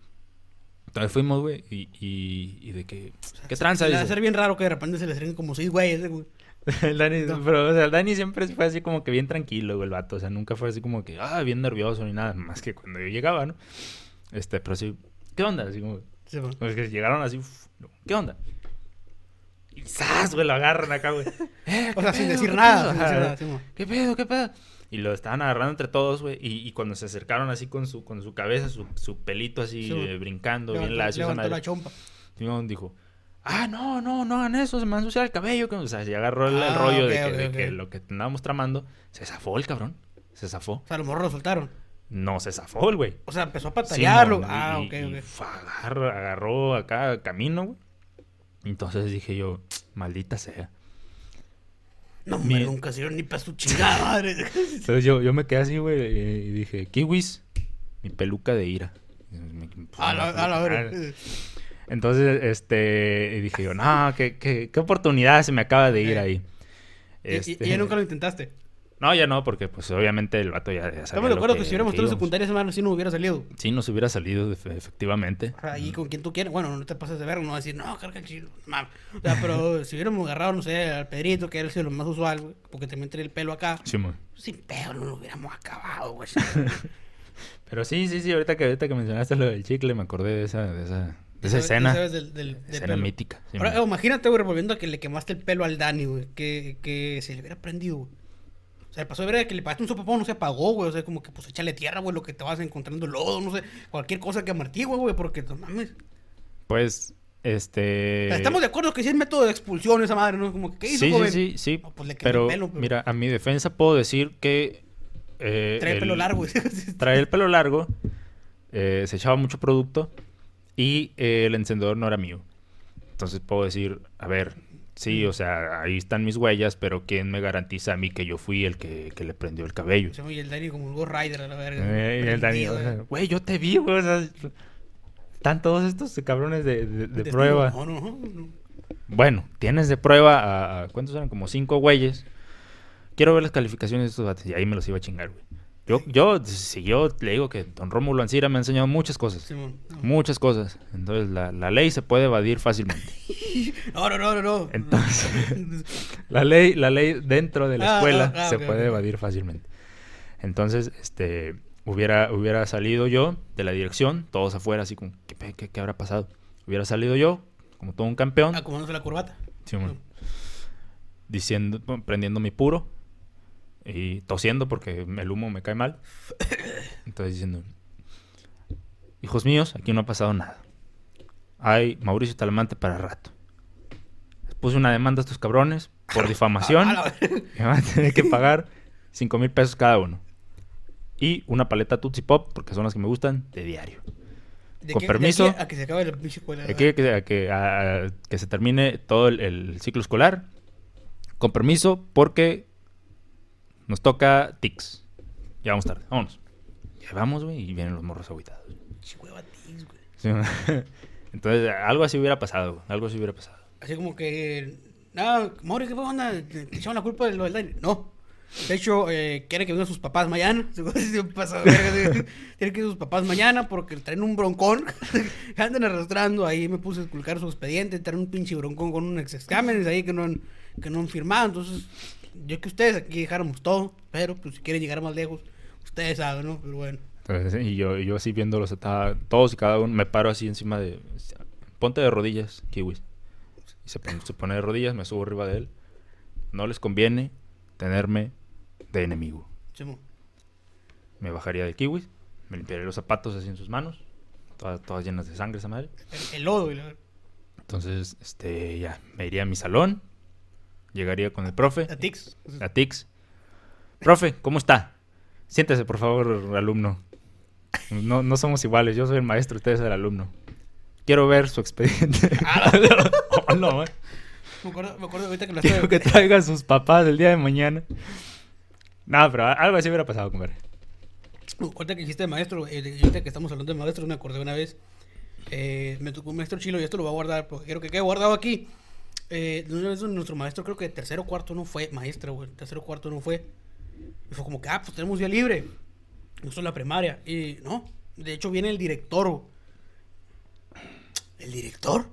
Entonces fuimos, güey, y, y, y de que, ¿qué tranza?
Se le va a ser bien raro que de repente se le salen como seis güeyes, güey.
el Dani,
No.
pero, o sea, el Dani siempre fue así como que bien tranquilo, el vato. O sea, nunca fue así como que, ah, bien nervioso ni nada, más que cuando yo llegaba, ¿no? Este, pero sí, ¿qué onda? Así como. Pues que llegaron así, uf, ¿qué onda? Y ¡zas! güey, lo agarran acá, güey. Eh,
O
¿qué
sea, sin decir nada. Sin decir nada, Simón.
¿Qué pedo, qué pedo? Y lo estaban agarrando entre todos, güey. Y, y cuando se acercaron así con su, con su cabeza, su, su pelito así,
Sí,
eh, brincando, bien lacio,
levantó la chompa.
Simón dijo, ah, no, no, no hagan eso, se me va a ensuciar el cabello. que-". O sea, se agarró el, el
Ah,
rollo de, que,
ok,
de
ok.
que lo que andábamos tramando, se zafó el cabrón. Se zafó.
O sea, los morros lo soltaron.
No se zafó el güey.
O sea, empezó a patallarlo. Ah,
y-
ok, ok.
fue, agarró, agarró acá camino, güey. Entonces dije yo, maldita sea.
No,
mi-
nunca sirvió ni para su chingada madre.
Entonces yo, yo me quedé así, güey, y dije, kiwis, mi peluca de ira. Me-
a la, a la.
Entonces, este, y dije yo, no, qué, qué, qué oportunidad se me acaba de ir
Eh.
ahí.
Y- y-
Este,
Y, ya nunca lo intentaste.
No, ya no, porque pues obviamente el vato ya, ya
Yo
sabía
me
lo
recuerdo que,
que
si hubiéramos
íbamos.
secundaria, ese mano sí no hubiera salido.
Sí, nos hubiera salido, efe- efectivamente.
Sea, ahí con quien tú quieras. Bueno, no te pases de ver, no decir, no, carga el mames. O sea, pero si hubiéramos agarrado, no sé, al Pedrito, que era lo más usual, güey, porque también tenía el pelo acá.
Sí, mo.
Sin pedo, no lo hubiéramos acabado, güey.
Pero sí, sí, sí, ahorita que, ahorita que mencionaste lo del chicle, me acordé de esa, de esa, Esa escena.
¿Sabes del, del, del
Escena
pelo?
mítica. sí,
Ahora, imagínate, güey, revolviendo a que le quemaste el pelo al Dani, güey. Que, que se le hubiera prendido, güey. O sea, pasó de ver que le pagaste un sopapón, no se apagó, güey. O sea, como que pues échale tierra, güey, lo que te vas encontrando lodo, no sé. Cualquier cosa que amartigue, güey, porque no mames.
Pues, este...
Estamos de acuerdo que sí es método de expulsión esa madre, ¿no? Como que, ¿qué hizo,
Sí, sí,
joven?
sí, sí.
No, pues le quemé
pero,
el pelo, pero-
mira, a mi defensa puedo decir que... eh,
Trae el pelo largo, güey.
Trae el pelo largo, eh, se echaba mucho producto y eh, el encendedor no era mío. Entonces puedo decir, a ver, sí, o sea, ahí están mis huellas, pero ¿quién me garantiza a mí que yo fui el que, que le prendió el cabello?
Y el Dani como un Ghost Rider a la verga.
Eh, y el Dani, sea,
güey.
yo te vi, güey. o sea, están todos estos cabrones de, de- de prueba.
No, no, no.
Bueno, tienes de prueba a, a- ¿cuántos eran? Como cinco güeyes. Quiero ver las calificaciones de estos vatos. Y ahí me los iba a chingar, güey. Yo, yo, si yo le digo que don Rómulo Ancira me ha enseñado muchas cosas.
No.
Muchas cosas. Entonces, la, la ley se puede evadir fácilmente.
No, no, no, no, no.
Entonces, la ley, la ley dentro de la
Ah,
escuela
ah, ah,
se puede evadir fácilmente. Entonces, este, hubiera, hubiera salido yo de la dirección, todos afuera, así como, ¿qué, qué, qué habrá pasado? Hubiera salido yo, como todo un campeón,
Acomodándose la corbata.
sí, bueno, diciendo, prendiendo mi puro y tosiendo porque el humo me cae mal. Entonces diciendo, hijos míos, aquí no ha pasado nada. Hay Mauricio Talamante para rato. Les puse una demanda a estos cabrones por difamación. Me van a tener que pagar 5 mil pesos cada uno. Y una paleta Tootsie Pop, porque son las que me gustan, de diario.
De
Con
de
permiso.
aquí A que se acabe la pinche escuela.
De aquí a que, a que, a- a que se termine todo el, el ciclo escolar. Con permiso, porque nos toca TICS. Ya vamos tarde, vámonos. Ya vamos, güey, y vienen los morros aguitados.
Hueva tis, güey.
Sí, Entonces, algo así hubiera pasado, güey, algo así hubiera pasado.
Así como que. Nada, Mauri, ¿qué onda? ¿Te echaron la culpa de lo del Dani? No. De hecho, eh, quiere que vengan sus papás mañana. Quiere que sus papás mañana porque traen un broncón. Andan arrastrando. Ahí me puse a esculcar su expediente. Traen un pinche broncón con unos exámenes ahí que no han, que no han firmado. Entonces, yo que ustedes aquí dejáramos todo. Pero, pues, si quieren llegar más lejos, ustedes saben, ¿no? Pero bueno.
Entonces, y yo, yo así viéndolos, estaba, todos y cada uno, me paro así encima de... Ponte de rodillas, kiwis. Y se pone, se pone de rodillas, me subo arriba de él. No les conviene tenerme de enemigo. Me bajaría de kiwis, me limpiaría los zapatos así en sus manos, todas, todas llenas de sangre esa madre.
El, el lodo. y la-
Entonces, este, ya, me iría a mi salón, llegaría con el profe,
La Tix.
a Tix. Profe, ¿cómo está? Siéntese, por favor, alumno. No, no somos iguales, yo soy el maestro, usted es el alumno. Quiero ver su expediente. Oh, no, eh.
Me acuerdo, me acuerdo ahorita que lo
Quiero que traiga a sus papás el día de mañana. No, pero algo así hubiera pasado, compadre.
Ahorita que dijiste de maestro, eh, ahorita que estamos hablando de maestros, me acordé una vez. eh, me tocó un maestro chilo y esto lo voy a guardar porque quiero que quede guardado aquí. Eh, nuestro maestro, creo que de tercero cuarto no fue maestro, güey. Tercero cuarto no fue. Y fue como que, ah, pues tenemos día libre. Eso es la primaria. Y no, de hecho viene el director. ¿El director?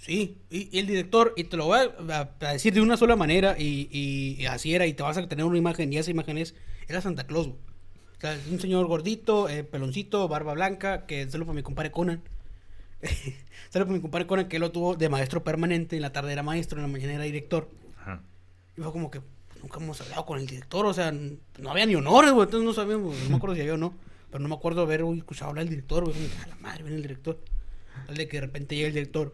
Sí, y, el director, y te lo voy a, decir de una sola manera, y, así era, y te vas a tener una imagen, y esa imagen es, era Santa Claus. güey. O sea, es un señor gordito, eh, peloncito, barba blanca, que solo para mi compadre Conan. solo para mi compadre Conan, que él lo tuvo de maestro permanente, en la tarde era maestro, en la mañana era director.
Ajá.
Y fue como que nunca hemos hablado con el director, o sea, no había ni honores, güey, entonces no sabíamos, no me acuerdo si había o no, pero no me acuerdo haber uy, escuchado hablar del director, güey, a la madre, viene el director. Tal de que de repente llega el director.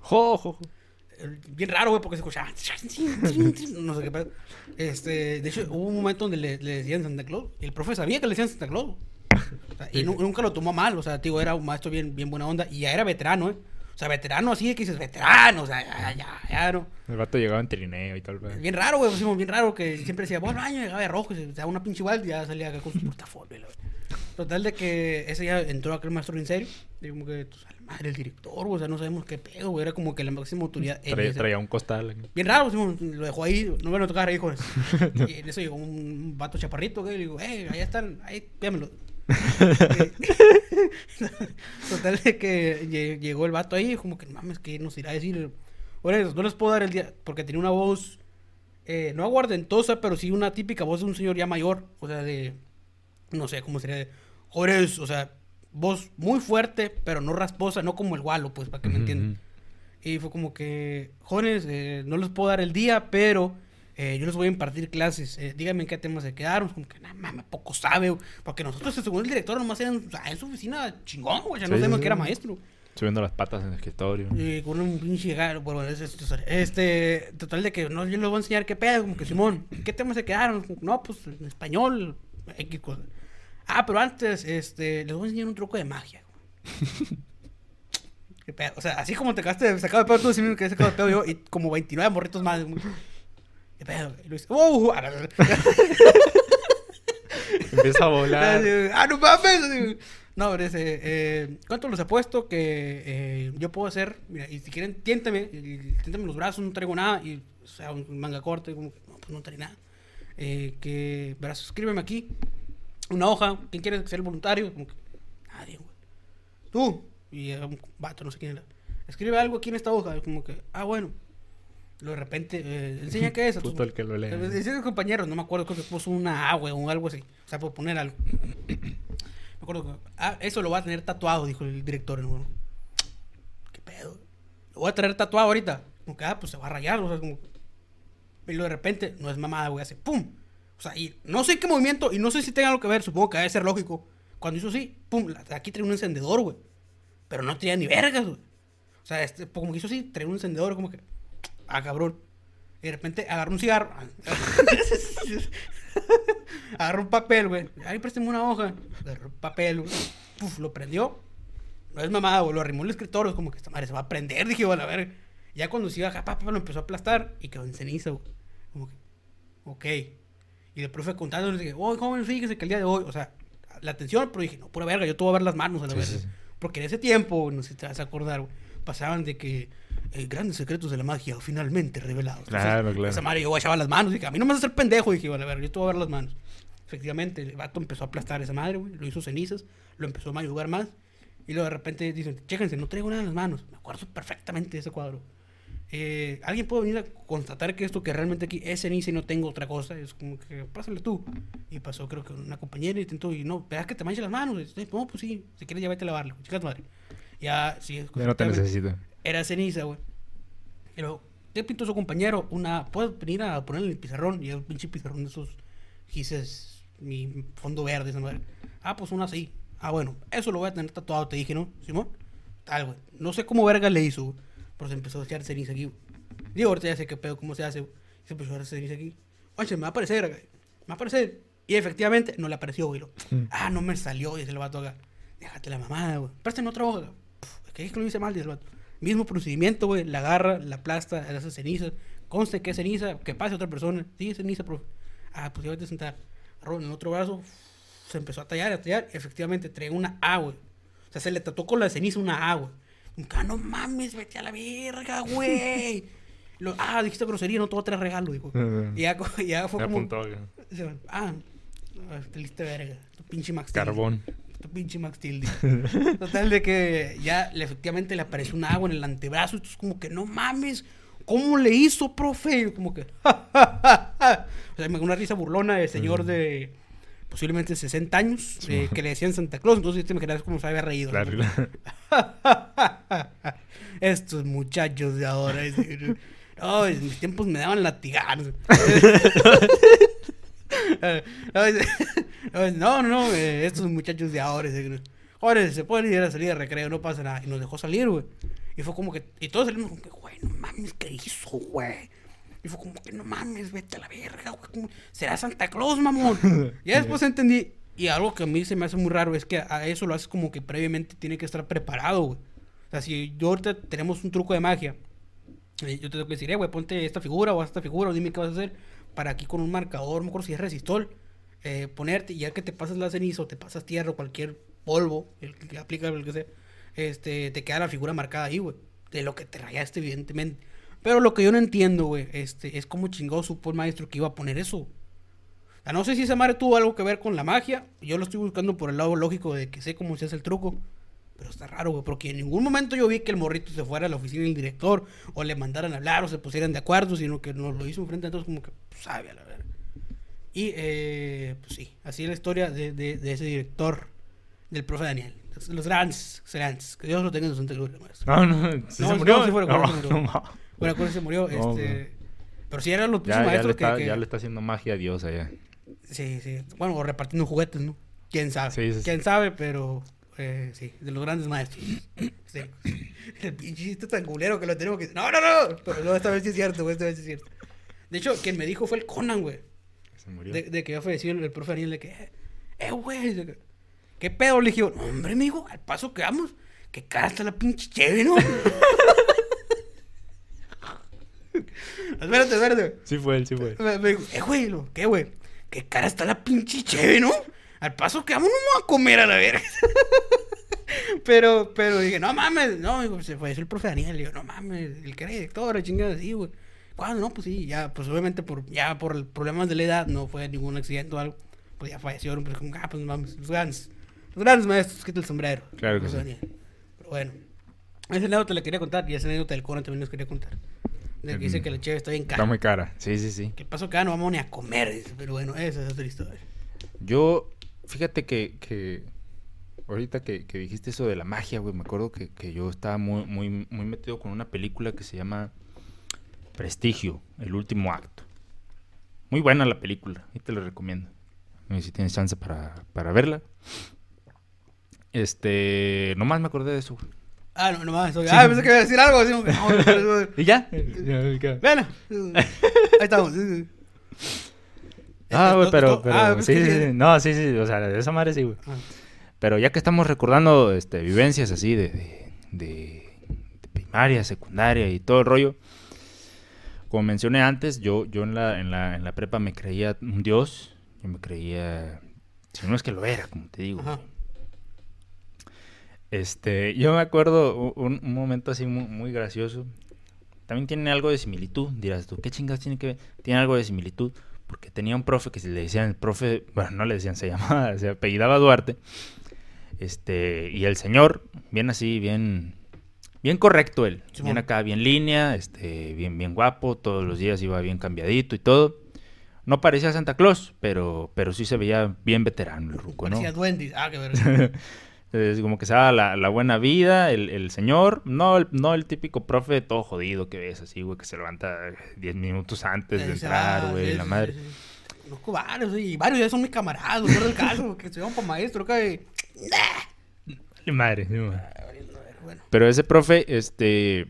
Jo, jo, jo.
Bien raro, güey, porque se escuchaba. No sé qué pedo. Este, de hecho, hubo un momento donde le, le decían Santa Claus. Y el profe sabía que le decían Santa Claus. Y nu- nunca lo tomó mal. O sea, digo, era un maestro bien, bien buena onda. Y ya era veterano, ¿eh? O sea, veterano así de que dices, veterano. O sea, ya, ya, ya, ¿no?
El vato llegaba en trineo y tal. güey.
Bien raro, güey, pues, bien raro que siempre decía, al baño, llegaba de rojo, y se daba una pinche igual y ya salía acá con su portafolio. y la. Total de que ese ya entró aquel maestro en serio. Y como que, pues, la madre, el director, o sea, no sabemos qué pedo, güey. Era como que la máxima autoridad.
Traía, traía un costal. aquí.
Bien raro, pues, lo dejó ahí, no me a tocar ahí. Y en eso llegó un vato chaparrito, que le digo, hey, allá están, ahí, pídamelo. Total de que lle- llegó el vato ahí, como que, mames, ¿qué nos irá a decir? Bueno, no les puedo dar el día, porque tenía una voz, eh, no aguardentosa, pero sí una típica voz de un señor ya mayor, o sea, de, no sé cómo sería, de, jóvenes, o sea, voz muy fuerte, pero no rasposa, no como el gualo, pues, para que me entiendan. Y fue como que, jóvenes, eh, no les puedo dar el día, pero eh, yo les voy a impartir clases. Eh, díganme en qué temas se quedaron. Como que, nada mames, poco sabe, güey. Porque nosotros, según el director, nomás eran o sea, en su oficina chingón, güey. Ya no sabemos
sí,
que era maestro.
Subiendo las patas en el escritorio.
Y con un pinche bueno, es- es- es- este, total de que no, yo les voy a enseñar qué pedo, como que Simón, ¿qué temas se quedaron? Como no, pues en español, X cosa. Ah, pero antes, este, les voy a enseñar un truco de magia. ¿Qué pedo? O sea, así como te quedaste sacado de pedo tú, sí me quedé sacado de pedo yo, y como 29 morritos más. ¿Qué pedo? Y Luis, ¡oh! ah,
Empieza a volar.
¡Ah, no mames! No, pero ese, eh, ¿cuánto los apuesto que eh, yo puedo hacer? Mira, y si quieren, tiéntame, tiéntame los brazos, no traigo nada, y, o sea, un manga corto, y como, no, pues no traigo nada. Eh, que, verás, escríbeme aquí, una hoja, ¿quién quiere ser voluntario? Como que, nadie, güey. Tú, y eh, un vato, no sé quién era. Escribe algo aquí en esta hoja, como que, ah, bueno. Luego de repente, eh, enseña qué es.
Puto el que lo lee.
eh, Decía compañeros, no me acuerdo, creo que puso una A, güey, o algo así. O sea, por poner algo. me acuerdo que, ah, eso lo va a tener tatuado, dijo el director. ¿no? ¿Qué pedo? Lo voy a traer tatuado ahorita. Como que, ah, pues se va a rayar, o sea, como. Y luego de repente, no es mamada, güey, hace pum. O sea, y no sé qué movimiento, y no sé si tenga algo que ver, supongo que debe ser lógico. Cuando hizo así, pum, aquí trae un encendedor, güey. Pero no tenía ni vergas, güey. O sea, este, como que hizo así, trae un encendedor, como que, ah, cabrón. Y de repente agarró un cigarro. agarró un papel, güey. Ay, préstame una hoja. Agarró un papel, güey. Puf, lo prendió. No es mamada, güey. Lo arrimó el escritorio. Como que esta madre se va a prender. Dije, bueno, a ver. Ya cuando se iba a papá, lo empezó a aplastar y quedó en ceniza, güey. Como que, ok. Y el profe contando, le dije, oh, joven, fíjese que el día de hoy, o sea, la atención, pero dije, no, pura verga, yo te voy a ver las manos a la
Sí,
verga.
sí, sí.
Porque en ese tiempo, no sé si te vas a acordar, güey, pasaban de que eh, grandes secretos de la magia finalmente revelados.
Claro, claro.
Esa madre, yo guachaba las manos, dije, a mí no me vas a hacer pendejo, dije, vale, a ver, yo te voy a ver las manos. Efectivamente, el vato empezó a aplastar esa madre, güey, lo hizo cenizas, lo empezó a mayugar más, y luego de repente dicen, chéquense, no traigo nada en las manos. Me acuerdo perfectamente de ese cuadro. Eh, ¿Alguien puede venir a constatar que esto que realmente aquí es ceniza y no tengo otra cosa? Es como que, pásale tú. Y pasó, creo que una compañera intentó, y no, verás que te manches las manos. Y, no, pues sí, si quieres ya vete a lavarlo. Chicas madre. Ya, sí.
Ya no te necesito.
Era ceniza, güey. Y luego, ¿qué pintó su compañero? Una, ¿puedes venir a ponerle el pizarrón? Y un pinche pizarrón de esos gises, mi fondo verde, esa madre. Ah, pues una así. Ah, bueno, eso lo voy a tener tatuado, te dije, ¿no? Simón. Tal, güey. No sé cómo verga le hizo, güey, pero se empezó a echar ceniza aquí, güey. Digo, ahorita ya sé qué pedo, cómo se hace, güey. Se empezó a hacer ceniza aquí. Oye, me va a aparecer, güey. Me va a aparecer. Y efectivamente, no le apareció, güey. Lo, Ah, no me salió, dice el vato acá. Déjate la mamada, güey. Préstame otra hoja. Puf, Es que es que lo hice mal, dice el vato. Mismo procedimiento, güey. La agarra, la aplasta, le hace ceniza. Conste que es ceniza, que pase otra persona. Sí, es ceniza, profe. Ah, pues ya vete a sentar. Agarró en el otro brazo, se empezó a tallar, a tallar. Efectivamente, traía una A, güey. O sea, se le tatuó con la ceniza una A, güey. Ah, no mames, vete a la verga, güey. Lo- ah, dijiste grosería, no te voy a traer regalo, dijo. Y ya, ya fue
Me
como.
apuntó. güey.
Dice, Ah, te verga. Tu pinche Max.
Carbón.
Tu pinche Max dice. Total, de que ya le, efectivamente le apareció un agua en el antebrazo. Y tú es como que, no mames. ¿Cómo le hizo, profe? Y como que, "Ja, ja, ja, ja". O sea, una risa burlona de señor de posiblemente 60 años eh, que le decían Santa Claus. Entonces te imaginas cómo se había reído. ¿no?
Claro.
Estos muchachos de ahora. dice, No, en mis tiempos me daban latigazos. no, no, eh, estos muchachos de ahora. Ahora se pueden ir a salir de recreo, no pasa nada. Y nos dejó salir, güey. Y fue como que. Y todos salimos como que, güey, no mames, ¿qué hizo, güey? Y fue como que, no mames, vete a la verga, güey. Será Santa Claus, mamón. ya después entendí. Y algo que a mí se me hace muy raro es que a eso lo haces como que previamente tiene que estar preparado, güey. O sea, si yo ahorita tenemos un truco de magia, eh, yo te tengo que decir, eh, güey, ponte esta figura o esta figura, o dime qué vas a hacer para aquí con un marcador, no si es resistol, eh, ponerte, y ya que te pasas la ceniza o te pasas tierra o cualquier polvo, el que aplica el que sea, este, te queda la figura marcada ahí, güey, de lo que te rayaste, evidentemente. Pero lo que yo no entiendo, güey, este, es cómo chingado supo el maestro que iba a poner eso. O no sé si esa madre tuvo algo que ver con la magia. Yo lo estoy buscando por el lado lógico de que sé cómo se hace el truco. Pero está raro, güey, porque en ningún momento yo vi que el morrito se fuera a la oficina del director o le mandaran a hablar o se pusieran de acuerdo, sino que nos lo hizo enfrente a todos como que, pues, sabe a la verga. Y, eh, pues sí, así es la historia de, de- de ese director del profe Daniel. Los, grandes, grandes. Que Dios lo tenga en su santa gloria, maestro.
No, no, ¿sí
No,
se murió.
no, sí fue,
no,
murió.
no, ma-
Bueno, se murió.
No,
este... Pero sí eran los
ya, ya,
maestros que,
está,
que-
ya le está haciendo magia a Dios allá.
Sí, sí. Bueno, o repartiendo juguetes, ¿no? Quién sabe.
Sí, sí.
Quién sabe, pero eh, sí, de los grandes maestros. Sí. El pinche chiste tan culero que lo tenemos que. No, no, no. Pero no, esta vez sí es cierto, güey. Esta vez sí es cierto. De hecho, quien me dijo fue el Conan, güey.
Se murió.
De, de que ya falleció el, el profe Daniel. De que, eh, güey. que, ¿Qué pedo? Le dije, no, hombre, amigo, al paso que vamos. Que cara está la pinche chévere, ¿no? espérate, espérate.
Sí fue él, sí fue él.
Me, me dijo, eh, güey, ¿qué, güey? ¿Qué cara está la pinche cheve, no? Al paso que vamos, no a comer a la verga. pero, pero dije, no mames, no, digo, se fue el profe Daniel. Digo, no mames, el que era director, chingada así, güey. ¿Cuándo? No, pues sí, ya, pues obviamente por, ya por el- problemas de la edad, no fue ningún accidente o algo. Pues ya fallecieron, pues como, ah, pues mames, los grandes, los grandes maestros, quita el sombrero.
Claro que sí.
Daniel. Pero bueno, esa anécdota le quería contar y esa anécdota del Conan también les quería contar. De que dice que la cheve está bien cara.
Está muy cara. Sí, sí, sí.
Que pasó que ya no vamos ni a comer, pero bueno, esa es otra historia.
Yo, fíjate que, que ahorita que, que dijiste eso de la magia, güey, me acuerdo que, que yo estaba muy, muy, muy metido con una película que se llama Prestigio, el último acto. Muy buena la película, y te la recomiendo. No sé si tienes chance para, para verla. Este, nomás me acordé de eso. güey.
Ah, no, nomás. soy- Ah, pensé que iba a decir algo. Así, no, no, no.
¿Y ya?
Vean. Ahí estamos.
Ah, güey,
Esto-
pero, pero
ah, pues
sí, sí, sí. No, sí, sí, o sea, de esa madre sí, güey.
Ah.
Pero ya que estamos recordando este, vivencias así de, de, de- de primaria, secundaria y todo el rollo, como mencioné antes, yo, yo en, la, en, la, en la prepa me creía un dios, yo me creía, si no es que lo era, como te digo.
Ajá.
Este, yo me acuerdo un momento así muy, muy gracioso. También tiene algo de similitud, dirás tú, ¿qué chingas tiene que ver? Tiene algo de similitud, porque tenía un profe que le decían el profe, bueno, no le decían, se llamaba, se apellidaba Duarte. Este, y el señor, bien así, bien, bien correcto él,
Simón.
bien acá, bien línea, este, bien, bien guapo, todos los días iba bien cambiadito y todo. No parecía Santa Claus, pero, pero sí se veía bien veterano el ruco, ¿no?
Parecía duendes. Ah, qué verga.
Es como que se da la, la buena vida, el, el señor, no el, no el típico profe todo jodido que ves así, güey, que se levanta 10 minutos antes de entrar, güey,
sí,
la madre.
sí, sí. Varios, sí, y varios ya son mis camaradas, no el caso, que se van para maestro, acá y...
Vale madre, madre.
Ah, Bueno,
Pero ese profe, este,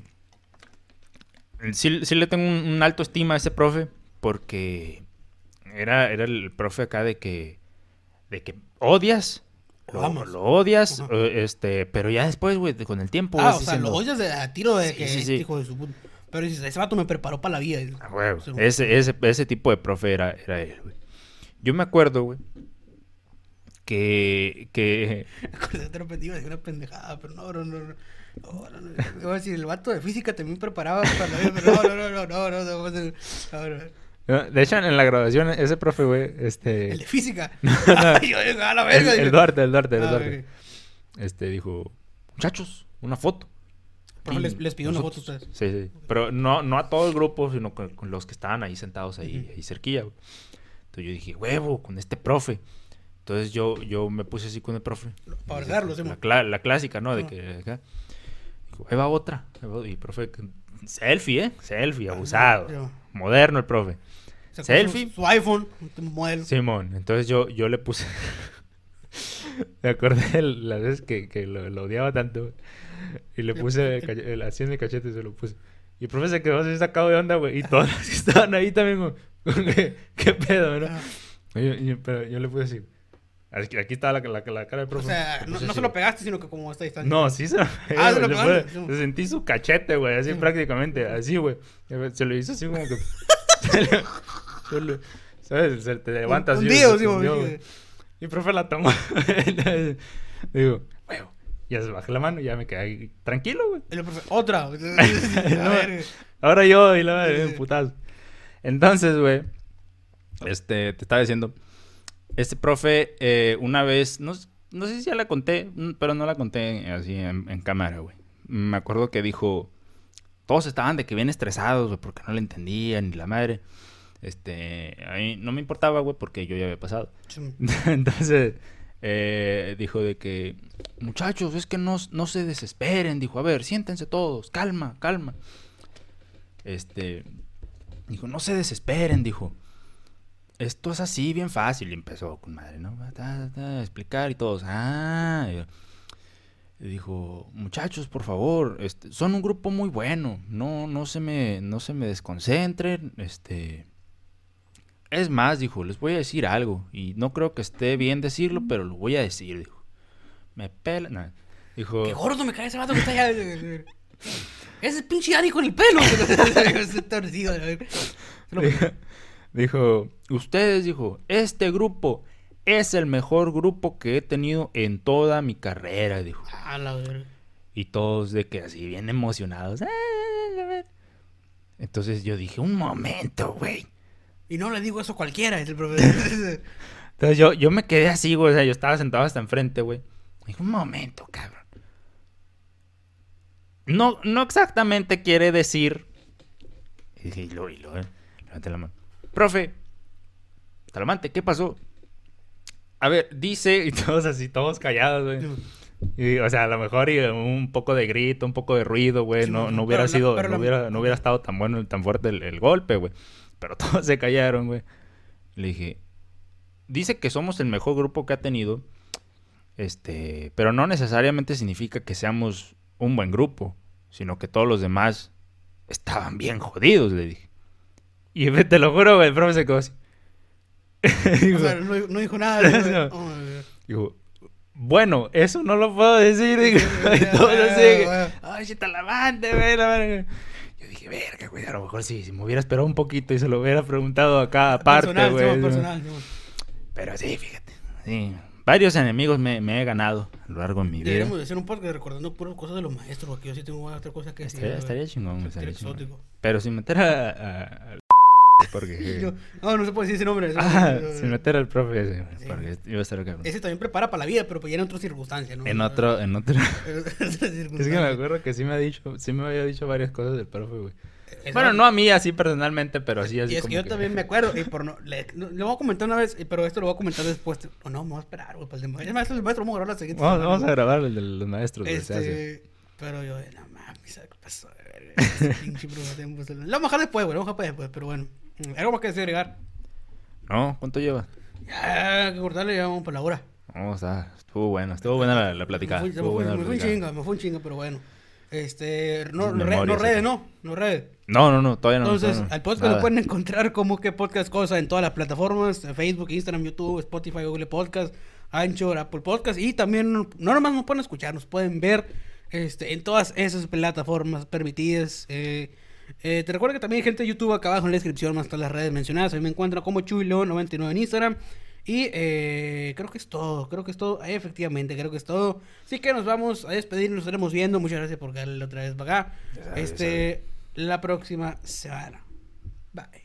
sí, sí le tengo un, un alto estima a ese profe, porque era, era el profe acá de que, de que odias.
Lo
odias,
Ajá.
eh, este, pero ya después, güey, con el tiempo,
ah, o sea,
diciendo,
lo oyes de, a tiro de que
sí,
este
sí.
hijo de su puta. Pero dices, ese vato me preparó para la vida.
Ese, ese, ese tipo de profe era, era él, güey. Yo me acuerdo, güey, que, que
de una pendejada, pero no, no, no. no. El vato de física también preparaba para la vida, pero no, no, no, no, no, no, no, no, no, no.
De hecho en la graduación ese profe, güey, este
El de física.
no.
Ay, yo digo, a la
el,
verga.
el
dije.
Duarte, el Duarte, el
Ah,
Duarte. Este dijo, "Muchachos, una foto."
Profe, les, les pidió una foto a ustedes.
Sí, sí. Pero no, no a todo el grupo, sino con, con los que estaban ahí sentados ahí, ahí cerquilla, güey. Entonces yo dije, huevo, con este profe. Entonces yo, yo me puse así con el profe.
Para sí,
la, cla- la clásica, ¿no? De que acá. Ahí va otra. Y profe, selfie, ¿eh? Selfie, abusado.
yo.
Moderno el profe.
Sacó
Selfie.
Su, su iPhone, modelo.
Simón, entonces yo, yo le puse. me acordé de las veces que, que lo, lo odiaba tanto. Y le puse el- así en el cachete, se lo puse. Y el profe se quedó así sacado de onda, güey. Y todos los que estaban ahí también. ¿Qué, pedo, no? Y yo- y- pero yo le puse así. Aquí, aquí estaba la, la, la cara del
O
profe.
sea,
Le
no, se lo
güey.
pegaste, sino que como esta distancia.
No, sí se lo pegué,
Ah, se
güey.
lo pegaste, sí.
le sentí su cachete, güey, así
Sí.
prácticamente, así, güey. Se lo hizo así como que... se le- se le- ¿Sabes? Se te levantas
Un
así,
día,
se
sí, sí,
güey. Y el profe la tomó. Digo, huevo. Ya se bajé la mano y ya me quedé ahí tranquilo, güey.
Y el profe, otra.
No, Ahora yo y la
Sí,
madre,
sí.
un putazo. Entonces, güey, este, te estaba diciendo, este profe, eh, una vez, no, no sé si ya la conté, mm, pero no la conté así en, en cámara, güey. Me acuerdo que dijo, todos estaban de que bien estresados, güey, porque no le entendían ni la madre. Este, a mí no me importaba, güey, porque yo ya había pasado.
sí.
Entonces, eh, dijo de que, muchachos, es que no, no se desesperen, dijo, a ver, siéntense todos, calma, calma. Este, dijo, no se desesperen, dijo. Esto es así, bien fácil. Y empezó con madre, ¿no? A explicar y todos, ah. Y dijo, muchachos, por favor, este, son un grupo muy bueno. No, no se me, no se me desconcentren. Este, es más, dijo, les voy a decir algo. Y no creo que esté bien decirlo, pero lo voy a decir, dijo. Me pela. Dijo.
Qué gordo me cae ese vato que está allá. Ese pinche Ani con el pelo.
dijo, dijo, ustedes, dijo, este grupo es el mejor grupo que he tenido en toda mi carrera, dijo.
A la verga.
Y todos de que así bien emocionados. Entonces yo dije, un momento, güey.
Y no le digo eso a cualquiera, es el profesor.
Entonces yo, yo me quedé así, güey. O sea, yo estaba sentado hasta enfrente, güey. Dije, un momento, cabrón. No, no exactamente quiere decir. Y dije, lo, y lo, eh. Levante la mano. Profe, Talamante, ¿qué pasó? A ver, dice, y todos así, todos callados, güey. Y, o sea, a lo mejor y un poco de grito, un poco de ruido, güey. no, no hubiera sido, no, hubiera, no hubiera estado tan bueno, tan fuerte el golpe, güey. Pero todos se callaron, güey. Le dije, dice que somos el mejor grupo que ha tenido. Este, pero no necesariamente significa que seamos un buen grupo, sino que todos los demás estaban bien jodidos, le dije. Y te lo juro, el profe se quedó así.
o sea, no, dijo nada.
Oh, dijo, bueno, eso no lo puedo decir. Digo, y todos así, ay, si te lavante, güey, yo dije, verga, güey, a lo mejor sí, si me hubiera esperado un poquito y se lo hubiera preguntado a cada parte, güey. Pero sí, fíjate. Sí. Varios enemigos me, me, he ganado a lo largo de mi vida.
Deberíamos hacer un podcast recordando puras cosas de los maestros, porque yo sí tengo otra cosa que decir.
Estaría, estaría chingón, estaría chingón. Pero sin meter a... a, porque...
no, no se puede decir ese nombre.
ah, sin meter al profe ese. Porque iba a estar cabrón.
Ese también prepara para la vida, pero pues ya en otras circunstancias, ¿no?
En otro, en otro. es que me acuerdo que sí me ha dicho, sí me había dicho varias cosas del profe, güey. bueno, no a mí así personalmente, pero así así.
Y es que yo también me acuerdo, y por no, le, le, voy a comentar una vez, pero esto lo voy a comentar después. O no, me voy a esperar, güey, para el maestro, el maestro, vamos a grabar la siguiente.
Vamos, vamos a grabar el de los maestros,
este, Pero yo, no mames, ¿qué pasó? Lo vamos a dejar después, güey, lo vamos a dejar después, pero bueno. ¿Algo más que decir, agregar?
No, ¿cuánto lleva?
Ya, que cortarle, ya vamos por la hora.
Vamos a... Estuvo bueno, estuvo buena la, la platicada.
Me fue, me fue un chingo, me fue un chingo, pero bueno. Este, no, no, no redes, no, no redes.
No, no, no, todavía no.
Entonces, al podcast lo pueden encontrar como que podcast cosa en todas las plataformas, Facebook, Instagram, YouTube, Spotify, Google Podcast, Anchor, Apple Podcast y también no nomás nos pueden escuchar, nos pueden ver este, en todas esas plataformas permitidas. Eh, eh, te recuerdo que también hay gente de YouTube acá abajo en la descripción, más todas las redes mencionadas. A mí me encuentran como Chuilo99 en Instagram. Y eh, creo que es todo, creo que es todo, efectivamente, creo que es todo. Así que nos vamos a despedir, nos estaremos viendo. Muchas gracias por darle otra vez para acá. Este, la próxima semana. Bye.